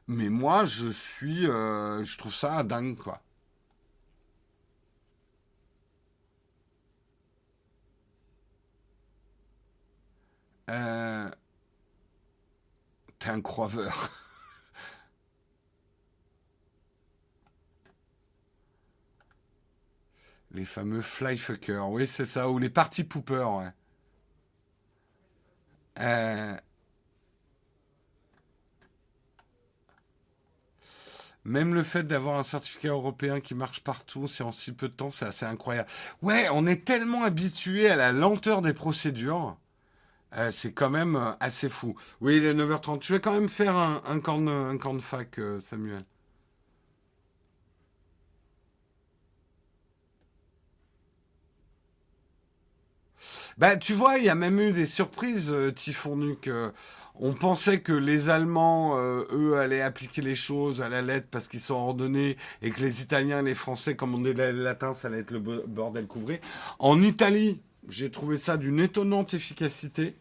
Mais moi, je suis, euh, je trouve ça dingue, quoi. T'es un croiveur. Les fameux flyfuckers, oui, c'est ça, ou les party poopers, ouais. Euh, même le fait d'avoir un certificat européen qui marche partout, c'est en si peu de temps, c'est assez incroyable. Ouais, on est tellement habitué à la lenteur des procédures. Euh, c'est quand même euh, assez fou. Oui, il est 9h30. Je vais quand même faire un, un, camp, un de fac, Samuel. Bah, tu vois, il y a même eu des surprises, euh, euh on pensait que les Allemands, euh, eux, allaient appliquer les choses à la lettre parce qu'ils sont ordonnés et que les Italiens et les Français, comme on est latin, ça allait être le bordel couvré. En Italie, j'ai trouvé ça d'une étonnante efficacité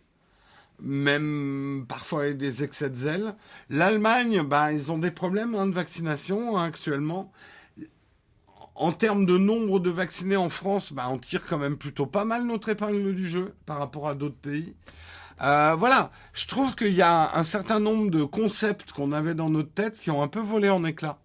même parfois avec des excès de zèle. L'Allemagne, bah, ils ont des problèmes hein, de vaccination hein, actuellement en termes de nombre de vaccinés en France, bah, on tire quand même plutôt pas mal notre épingle du jeu par rapport à d'autres pays. Euh, voilà, je trouve qu'il y a un certain nombre de concepts qu'on avait dans notre tête qui ont un peu volé en éclats.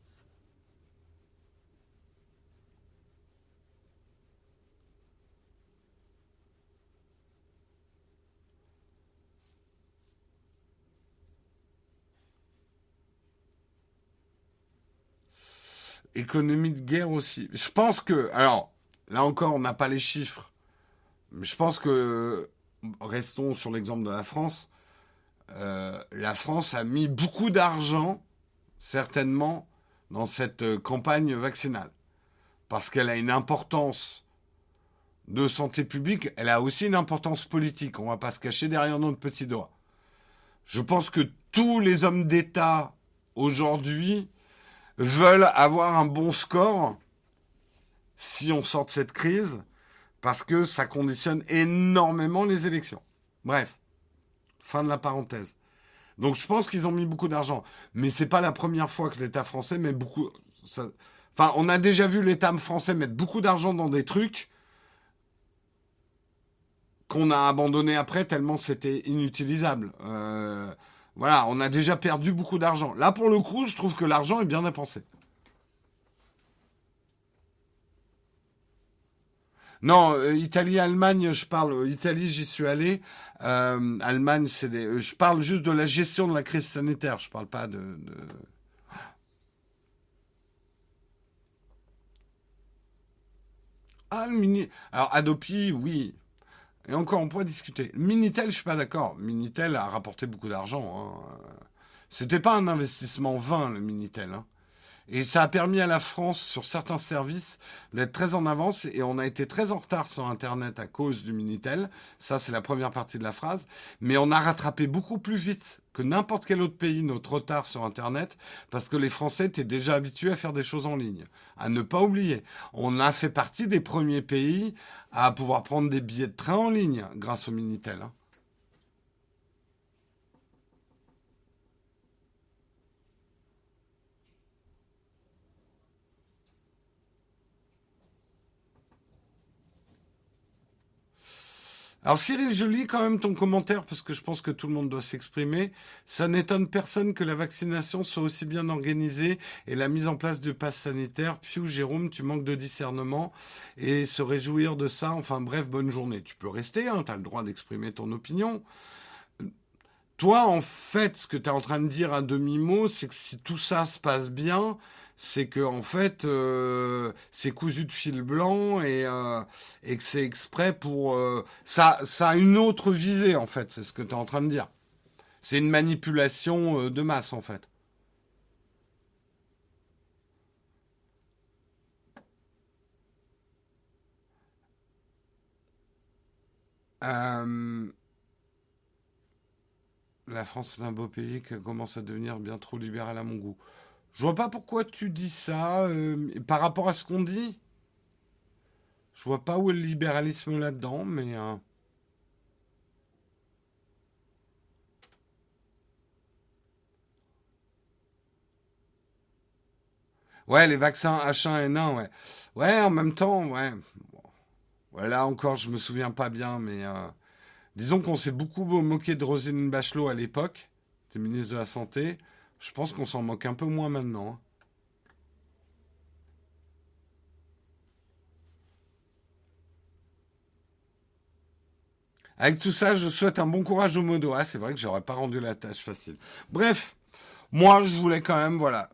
Économie de guerre aussi. Je pense que, alors, là encore, on n'a pas les chiffres, mais je pense que, restons sur l'exemple de la France, euh, la France a mis beaucoup d'argent, certainement, dans cette euh, campagne vaccinale. Parce qu'elle a une importance de santé publique, elle a aussi une importance politique. On ne va pas se cacher derrière notre petit doigt. Je pense que tous les hommes d'État aujourd'hui veulent avoir un bon score si on sort de cette crise, parce que ça conditionne énormément les élections. Bref, fin de la parenthèse. Donc je pense qu'ils ont mis beaucoup d'argent, mais c'est pas la première fois que l'État français met beaucoup. Enfin, on a déjà vu l'État français mettre beaucoup d'argent dans des trucs qu'on a abandonnés après tellement c'était inutilisable. Euh, voilà, on a déjà perdu beaucoup d'argent. Là, pour le coup, je trouve que l'argent est bien dépensé. Non, euh, Italie, Allemagne, je parle. Italie, j'y suis allé. Euh, Allemagne, c'est des. Je parle juste de la gestion de la crise sanitaire. Je parle pas de. de... Ah, le mini. Alors, Adopi, oui. Et encore, on pourrait discuter. Minitel, je suis pas d'accord. Minitel a rapporté beaucoup d'argent. Hein. C'était pas un investissement vain, le Minitel. Hein. Et ça a permis à la France, sur certains services, d'être très en avance. Et on a été très en retard sur Internet à cause du Minitel. Ça, c'est la première partie de la phrase. Mais on a rattrapé beaucoup plus vite que n'importe quel autre pays notre retard sur Internet, parce que les Français étaient déjà habitués à faire des choses en ligne. À ne pas oublier, on a fait partie des premiers pays à pouvoir prendre des billets de train en ligne grâce au Minitel. Hein. Alors Cyril, je lis quand même ton commentaire parce que je pense que tout le monde doit s'exprimer. Ça n'étonne personne que la vaccination soit aussi bien organisée et la mise en place du pass sanitaire. Pfiou, Jérôme, tu manques de discernement et se réjouir de ça. Enfin bref, bonne journée. Tu peux rester, hein, tu as le droit d'exprimer ton opinion. Toi, en fait, ce que tu es en train de dire à demi-mot, c'est que si tout ça se passe bien, c'est que en fait euh, c'est cousu de fil blanc et, euh, et que c'est exprès pour euh, ça ça a une autre visée en fait c'est ce que tu es en train de dire c'est une manipulation de masse en fait la France est un beau pays qui commence à devenir bien trop libéral à mon goût. Je vois pas pourquoi tu dis ça euh, par rapport à ce qu'on dit. Je vois pas où est le libéralisme là-dedans, mais. Euh, ouais, les vaccins H1N1, ouais. Ouais, en même temps, ouais. Bon. là encore, je me souviens pas bien, mais euh, disons qu'on s'est beaucoup moqué de Rosine Bachelot à l'époque, du ministre de la Santé. Je pense qu'on s'en moque un peu moins maintenant. Hein. Avec tout ça, je souhaite un bon courage au modo. Ah, c'est vrai que j'aurais pas rendu la tâche facile. Bref, moi, je voulais quand même, voilà,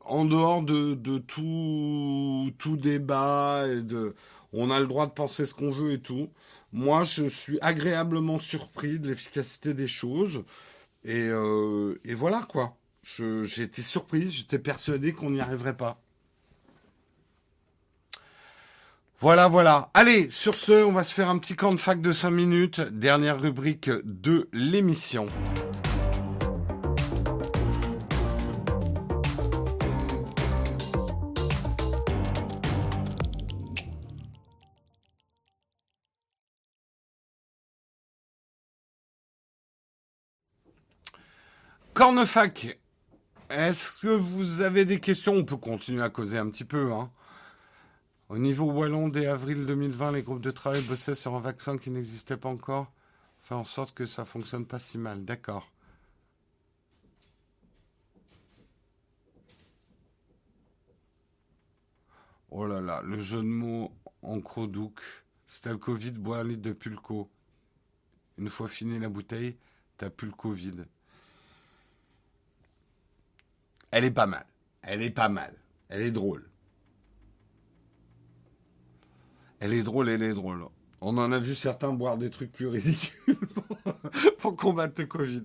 en dehors de, tout, tout débat et de, on a le droit de penser ce qu'on veut et tout. Moi, je suis agréablement surpris de l'efficacité des choses. Euh, et, voilà quoi. J'ai été surpris, j'étais persuadé qu'on n'y arriverait pas. Voilà, voilà. Allez, sur ce, on va se faire un petit camp de fac de 5 minutes. Dernière rubrique de l'émission. Cornefac, est-ce que vous avez des questions? On peut continuer à causer un petit peu. Hein. Au niveau wallon, dès avril 2020, les groupes de travail bossaient sur un vaccin qui n'existait pas encore. Faire en sorte que ça fonctionne pas si mal. D'accord. Oh là là, le jeu de mots en crodouk. C'était le Covid, bois un litre de pulco. Une fois fini la bouteille, t'as plus le Covid. Elle est pas mal. Elle est pas mal. Elle est drôle. Elle est drôle, elle est drôle. On en a vu certains boire des trucs plus ridicules pour, combattre le Covid.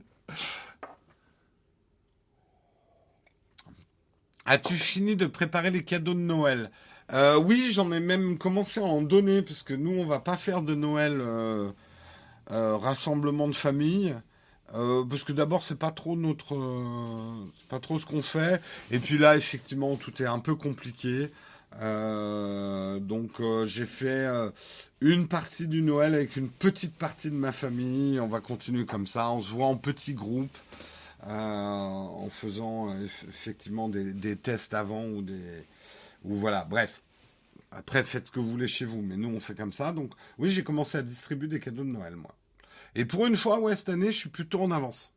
As-tu fini de préparer les cadeaux de Noël? Euh, Oui, j'en ai même commencé à en donner, parce que nous, on va pas faire de Noël euh, euh, rassemblement de famille. Parce que d'abord c'est pas trop notre c'est pas trop ce qu'on fait et puis là effectivement tout est un peu compliqué euh, donc euh, j'ai fait euh, une partie du Noël avec une petite partie de ma famille. On va continuer comme ça. On se voit en petits groupes en faisant effectivement des, tests avant ou des ou voilà. Bref. Après faites ce que vous voulez chez vous, mais nous on fait comme ça. Donc oui j'ai commencé à distribuer des cadeaux de Noël moi. Et pour une fois ouais cette année je suis plutôt en avance.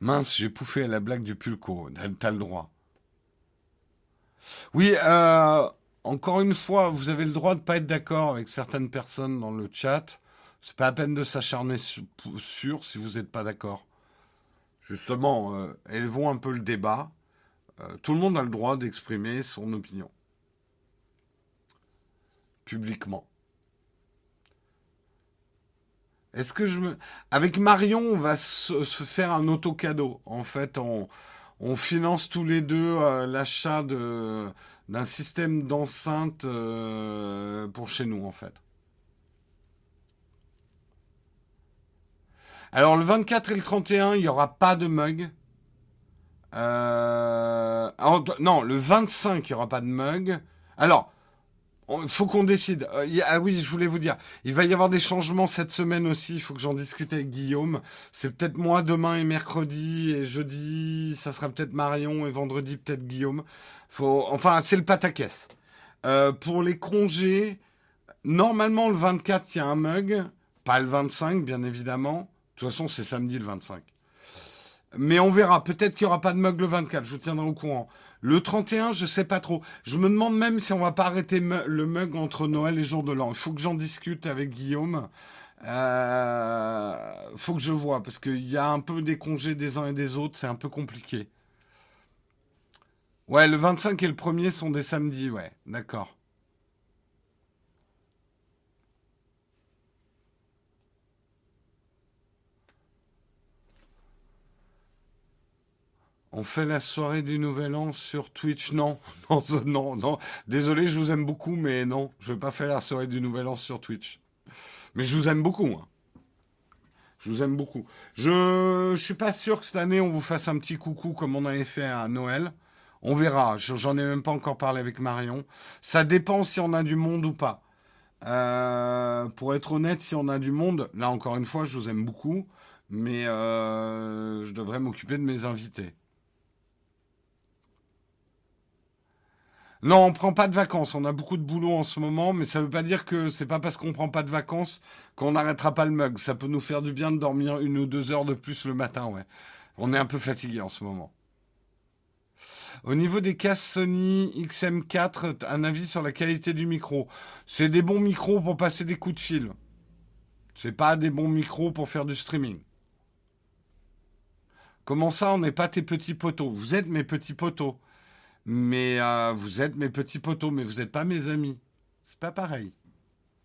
Mince, j'ai pouffé à la blague du pulco. T'as le droit. Oui, euh, encore une fois, vous avez le droit de pas être d'accord avec certaines personnes dans le chat. C'est pas à peine de s'acharner sur, si vous n'êtes pas d'accord. Justement, euh, élevons un peu le débat. Euh, tout le monde a le droit d'exprimer son opinion. Publiquement. Est-ce que je me... Avec Marion, on va se, faire un auto-cadeau? En fait, on, on, finance tous les deux euh, l'achat de d'un système d'enceinte euh, pour chez nous, en fait. Alors, le 24 et le 31, il n'y aura pas de mug. Euh... non, le 25, il n'y aura pas de mug. Alors, il faut qu'on décide. Euh, ah oui, je voulais vous dire, il va y avoir des changements cette semaine aussi. Il faut que j'en discute avec Guillaume. C'est peut-être moi demain et mercredi et jeudi, ça sera peut-être Marion et vendredi peut-être Guillaume. Faut, enfin, c'est le pataquès. Euh, pour les congés, normalement le 24 il y a un mug, pas le 25 bien évidemment. De toute façon, c'est samedi le 25. Mais on verra. Peut-être qu'il n'y aura pas de mug le 24. Je vous tiendrai au courant. Le 31, je sais pas trop. Je me demande même si on va pas arrêter le mug entre Noël et jour de l'an. Il faut que j'en discute avec Guillaume. Euh, faut que je vois parce qu'il y a un peu des congés des uns et des autres, c'est un peu compliqué. Ouais, le 25 et le 1er sont des samedis, ouais, d'accord. On fait la soirée du Nouvel An sur Twitch Non, non, non, non. Désolé, je vous aime beaucoup, mais non, je vais pas faire la soirée du Nouvel An sur Twitch. Mais je vous aime beaucoup. Hein. Je vous aime beaucoup. Je, suis pas sûr que cette année on vous fasse un petit coucou comme on avait fait à Noël. On verra. J'en ai même pas encore parlé avec Marion. Ça dépend si on a du monde ou pas. Euh, pour être honnête, si on a du monde, là encore une fois, je vous aime beaucoup, mais euh, je devrais m'occuper de mes invités. Non, on prend pas de vacances. On a beaucoup de boulot en ce moment, mais ça veut pas dire que c'est pas parce qu'on prend pas de vacances qu'on n'arrêtera pas le mug. Ça peut nous faire du bien de dormir une ou deux heures de plus le matin, ouais. On est un peu fatigué en ce moment. Au niveau des casques Sony XM4, un avis sur la qualité du micro. C'est des bons micros pour passer des coups de fil. C'est pas des bons micros pour faire du streaming. Comment ça, on n'est pas tes petits poteaux? Vous êtes mes petits poteaux. Mais euh, vous êtes mes petits poteaux, mais vous n'êtes pas mes amis. C'est pas pareil.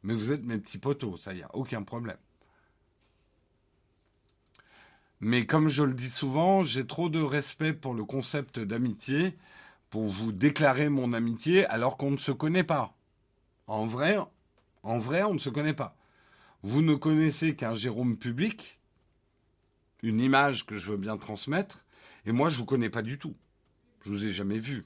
Mais vous êtes mes petits poteaux, ça y a aucun problème. Mais comme je le dis souvent, j'ai trop de respect pour le concept d'amitié pour vous déclarer mon amitié alors qu'on ne se connaît pas. En vrai, en vrai, on ne se connaît pas. Vous ne connaissez qu'un Jérôme public, une image que je veux bien transmettre, et moi je vous connais pas du tout. Je vous ai jamais vu.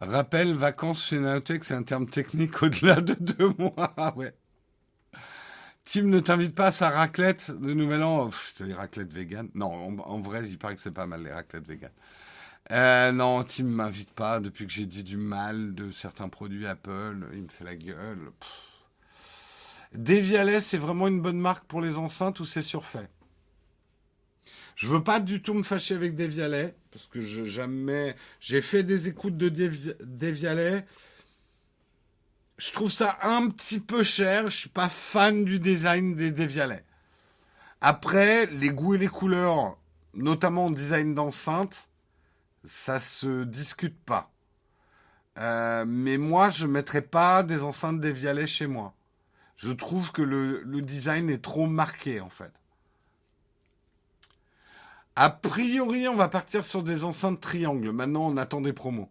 Rappel, vacances chez Naotech, c'est un terme technique au-delà de deux mois. Ah ouais. Tim ne t'invite pas à sa raclette de Nouvel An. les raclettes vegan. Non, en, vrai, il paraît que c'est pas mal les raclettes vegan. Euh, non, Tim m'invite pas depuis que j'ai dit du mal de certains produits Apple. Il me fait la gueule. Devialet, c'est vraiment une bonne marque pour les enceintes ou c'est surfait? Je veux pas du tout me fâcher avec Devialet, parce que je jamais. J'ai fait des écoutes de Devialet. Je trouve ça un petit peu cher. Je suis pas fan du design des Devialet. Après, les goûts et les couleurs, notamment en design d'enceinte, ça se discute pas. Euh, mais moi, je mettrais pas des enceintes Devialet chez moi. Je trouve que le, design est trop marqué, en fait. A priori, on va partir sur des enceintes triangles. Maintenant, on attend des promos.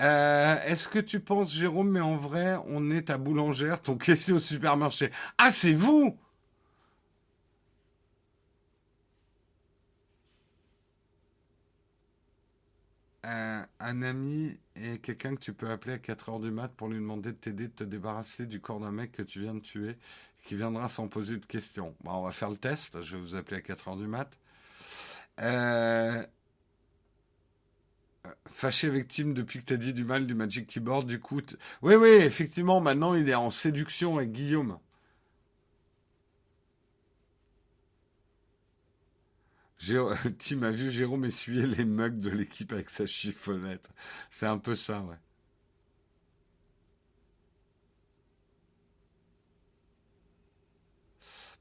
Euh, est-ce que tu penses, Jérôme, mais en vrai, on est à boulangère, ton caissier au supermarché? Ah, c'est vous Un ami et quelqu'un que tu peux appeler à 4 heures du mat pour lui demander de t'aider de te débarrasser du corps d'un mec que tu viens de tuer, qui viendra sans poser de questions. Bon, on va faire le test. Je vais vous appeler à 4 heures du mat. Euh, fâché avec Tim depuis que tu as dit du mal du Magic Keyboard, du coup. Oui, oui, effectivement, maintenant il est en séduction avec Guillaume. Tim a vu Jérôme essuyer les mugs de l'équipe avec sa chiffonnette. C'est un peu ça, ouais.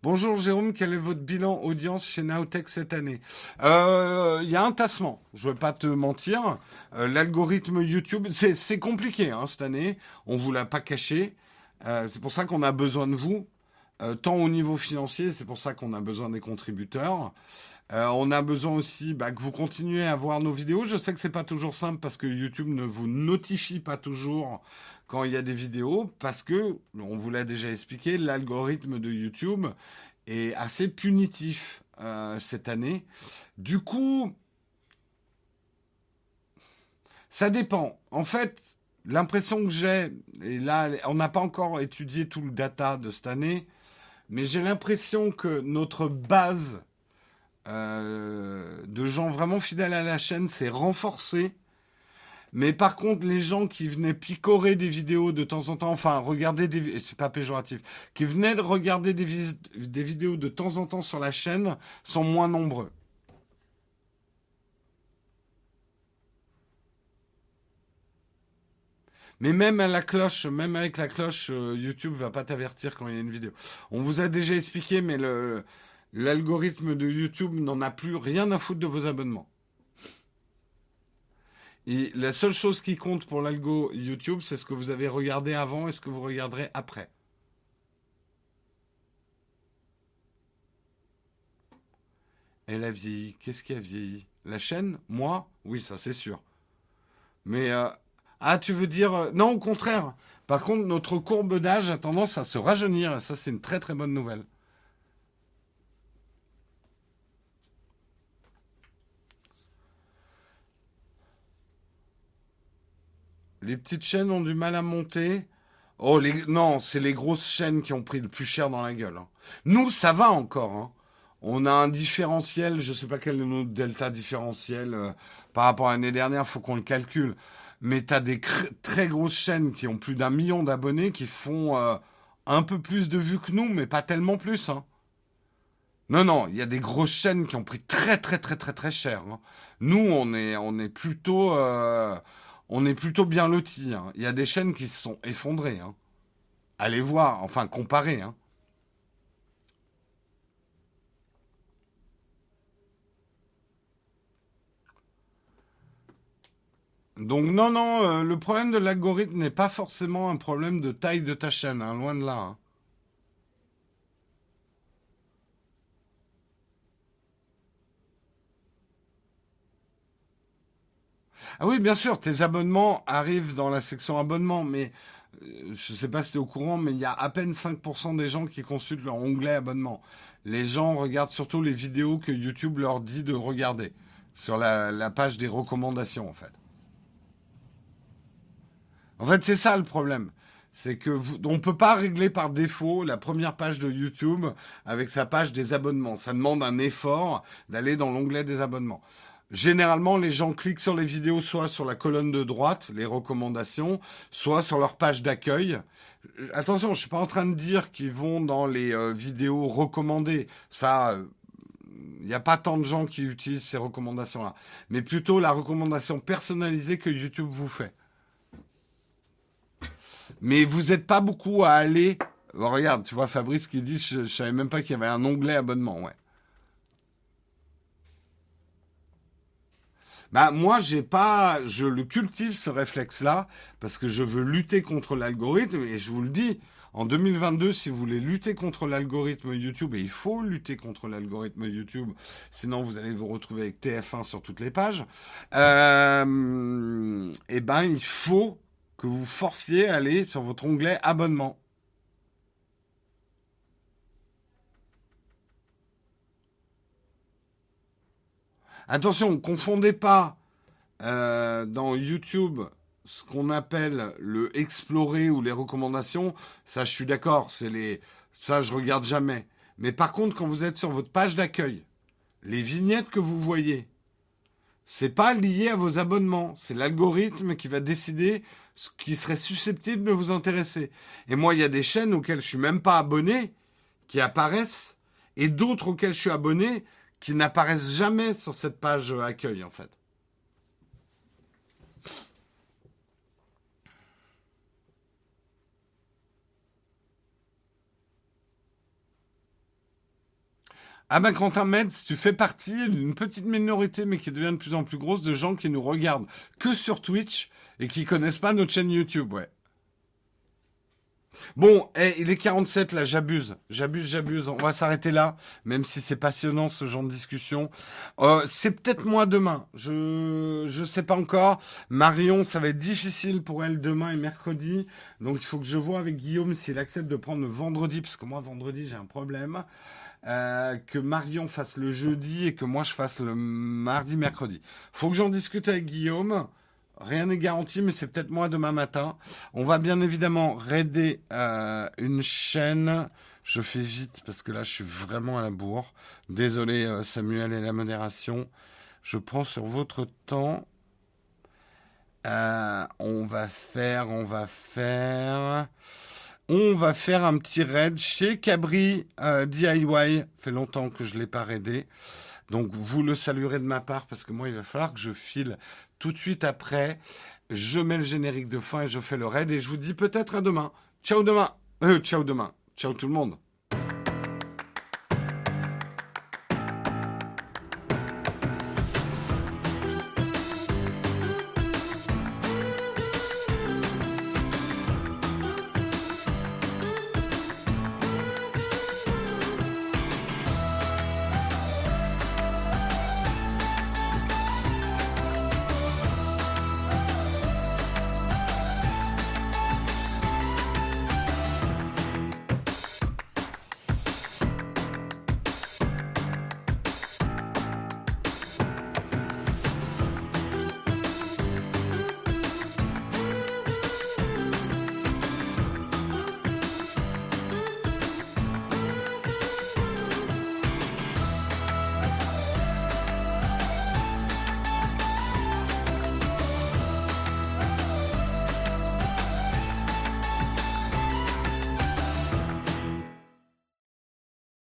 Bonjour Jérôme, quel est votre bilan audience chez Nowtech cette année? Il euh, y a un tassement, je ne vais pas te mentir. Euh, l'algorithme YouTube, c'est compliqué hein, cette année, on ne vous l'a pas caché. Euh, c'est pour ça qu'on a besoin de vous, tant au niveau financier, c'est pour ça qu'on a besoin des contributeurs. on a besoin aussi bah, que vous continuez à voir nos vidéos. Je sais que c'est pas toujours simple parce que YouTube ne vous notifie pas toujours quand il y a des vidéos parce que, on vous l'a déjà expliqué, l'algorithme de YouTube est assez punitif euh, cette année. Du coup, ça dépend. En fait, l'impression que j'ai, et là, on n'a pas encore étudié tout le data de cette année, mais j'ai l'impression que notre base euh, de gens vraiment fidèles à la chaîne s'est renforcée mais par contre, les gens qui venaient picorer des vidéos de temps en temps, enfin, regarder des, c'est pas péjoratif, qui venaient de regarder des vidéos de temps en temps sur la chaîne sont moins nombreux. Mais même à la cloche, même avec la cloche, euh, YouTube va pas t'avertir quand il y a une vidéo. On vous a déjà expliqué, mais l'algorithme de YouTube n'en a plus rien à foutre de vos abonnements. Et la seule chose qui compte pour l'algo YouTube, c'est ce que vous avez regardé avant et ce que vous regarderez après. Elle a vieilli. Qu'est-ce qui a vieilli? La chaîne? Moi? Oui, ça c'est sûr. Mais... Euh, ah, tu veux dire... Euh, non, au contraire. Par contre, notre courbe d'âge a tendance à se rajeunir. Ça, c'est une très très bonne nouvelle. Les petites chaînes ont du mal à monter. Oh, non, c'est les grosses chaînes qui ont pris le plus cher dans la gueule. Hein. Nous, ça va encore. Hein. On a un différentiel, je ne sais pas quel est notre delta différentiel euh, par rapport à l'année dernière, faut qu'on le calcule. Mais tu as des très grosses chaînes qui ont plus d'un million d'abonnés qui font euh, un peu plus de vues que nous, mais pas tellement plus. Hein. Non, non, il y a des grosses chaînes qui ont pris très très très très très cher. Hein. Nous, on est, on est plutôt... Euh, on est plutôt bien lotis. Hein. Il y a des chaînes qui se sont effondrées. Hein. Allez voir, enfin comparez. Hein. Donc non, non, euh, le problème de l'algorithme n'est pas forcément un problème de taille de ta chaîne, loin de là. Ah oui, bien sûr, tes abonnements arrivent dans la section abonnement, mais euh, je ne sais pas si tu es au courant, mais il y a à peine 5% des gens qui consultent leur onglet abonnement. Les gens regardent surtout les vidéos que YouTube leur dit de regarder sur la, page des recommandations, en fait. En fait, c'est ça le problème. C'est que on peut pas régler par défaut la première page de YouTube avec sa page des abonnements. Ça demande un effort d'aller dans l'onglet des abonnements. Généralement, les gens cliquent sur les vidéos soit sur la colonne de droite, les recommandations, soit sur leur page d'accueil. Attention, je suis pas en train de dire qu'ils vont dans les euh, vidéos recommandées. Ça, euh, Il n'y a pas tant de gens qui utilisent ces recommandations-là, mais plutôt la recommandation personnalisée que YouTube vous fait. Mais vous n'êtes pas beaucoup à aller. Oh, regarde, tu vois Fabrice qui dit, je, ne savais même pas qu'il y avait un onglet abonnement, ouais. Bah moi j'ai pas, je le cultive ce réflexe-là parce que je veux lutter contre l'algorithme et je vous le dis, en 2022, si vous voulez lutter contre l'algorithme YouTube, et il faut lutter contre l'algorithme YouTube, sinon vous allez vous retrouver avec TF1 sur toutes les pages, euh, eh ben il faut que vous forciez à aller sur votre onglet abonnement. Attention, confondez pas euh, dans YouTube ce qu'on appelle le explorer ou les recommandations. Ça, je suis d'accord, c'est les, ça, je regarde jamais. Mais par contre, quand vous êtes sur votre page d'accueil, les vignettes que vous voyez, c'est pas lié à vos abonnements. C'est l'algorithme qui va décider ce qui serait susceptible de vous intéresser. Et moi, il y a des chaînes auxquelles je suis même pas abonné qui apparaissent et d'autres auxquelles je suis abonné qui n'apparaissent jamais sur cette page accueil en fait. Ah ben Quentin Metz, tu fais partie d'une petite minorité, mais qui devient de plus en plus grosse, de gens qui nous regardent que sur Twitch et qui connaissent pas notre chaîne YouTube, ouais. Bon, eh, il est 47 là, j'abuse, j'abuse, j'abuse. On va s'arrêter là, même si c'est passionnant ce genre de discussion. Euh, c'est peut-être moi demain, je je sais pas encore. Marion, ça va être difficile pour elle demain et mercredi, donc il faut que je vois avec Guillaume s'il accepte de prendre le vendredi, parce que moi vendredi j'ai un problème. Euh, que Marion fasse le jeudi et que moi je fasse le mardi, mercredi. Faut que j'en discute avec Guillaume. Rien n'est garanti, mais c'est peut-être moi demain matin. On va bien évidemment raider euh, une chaîne. Je fais vite parce que là, je suis vraiment à la bourre. Désolé, euh, Samuel et la modération. Je prends sur votre temps. On va faire, on va faire. On va faire un petit raid chez Cabri DIY. Fait longtemps que je l'ai pas raidé. Donc vous le saluerez de ma part parce que moi il va falloir que je file tout de suite après. Je mets le générique de fin et je fais le raid et je vous dis peut-être à demain. Ciao demain. Euh, ciao demain. Ciao tout le monde.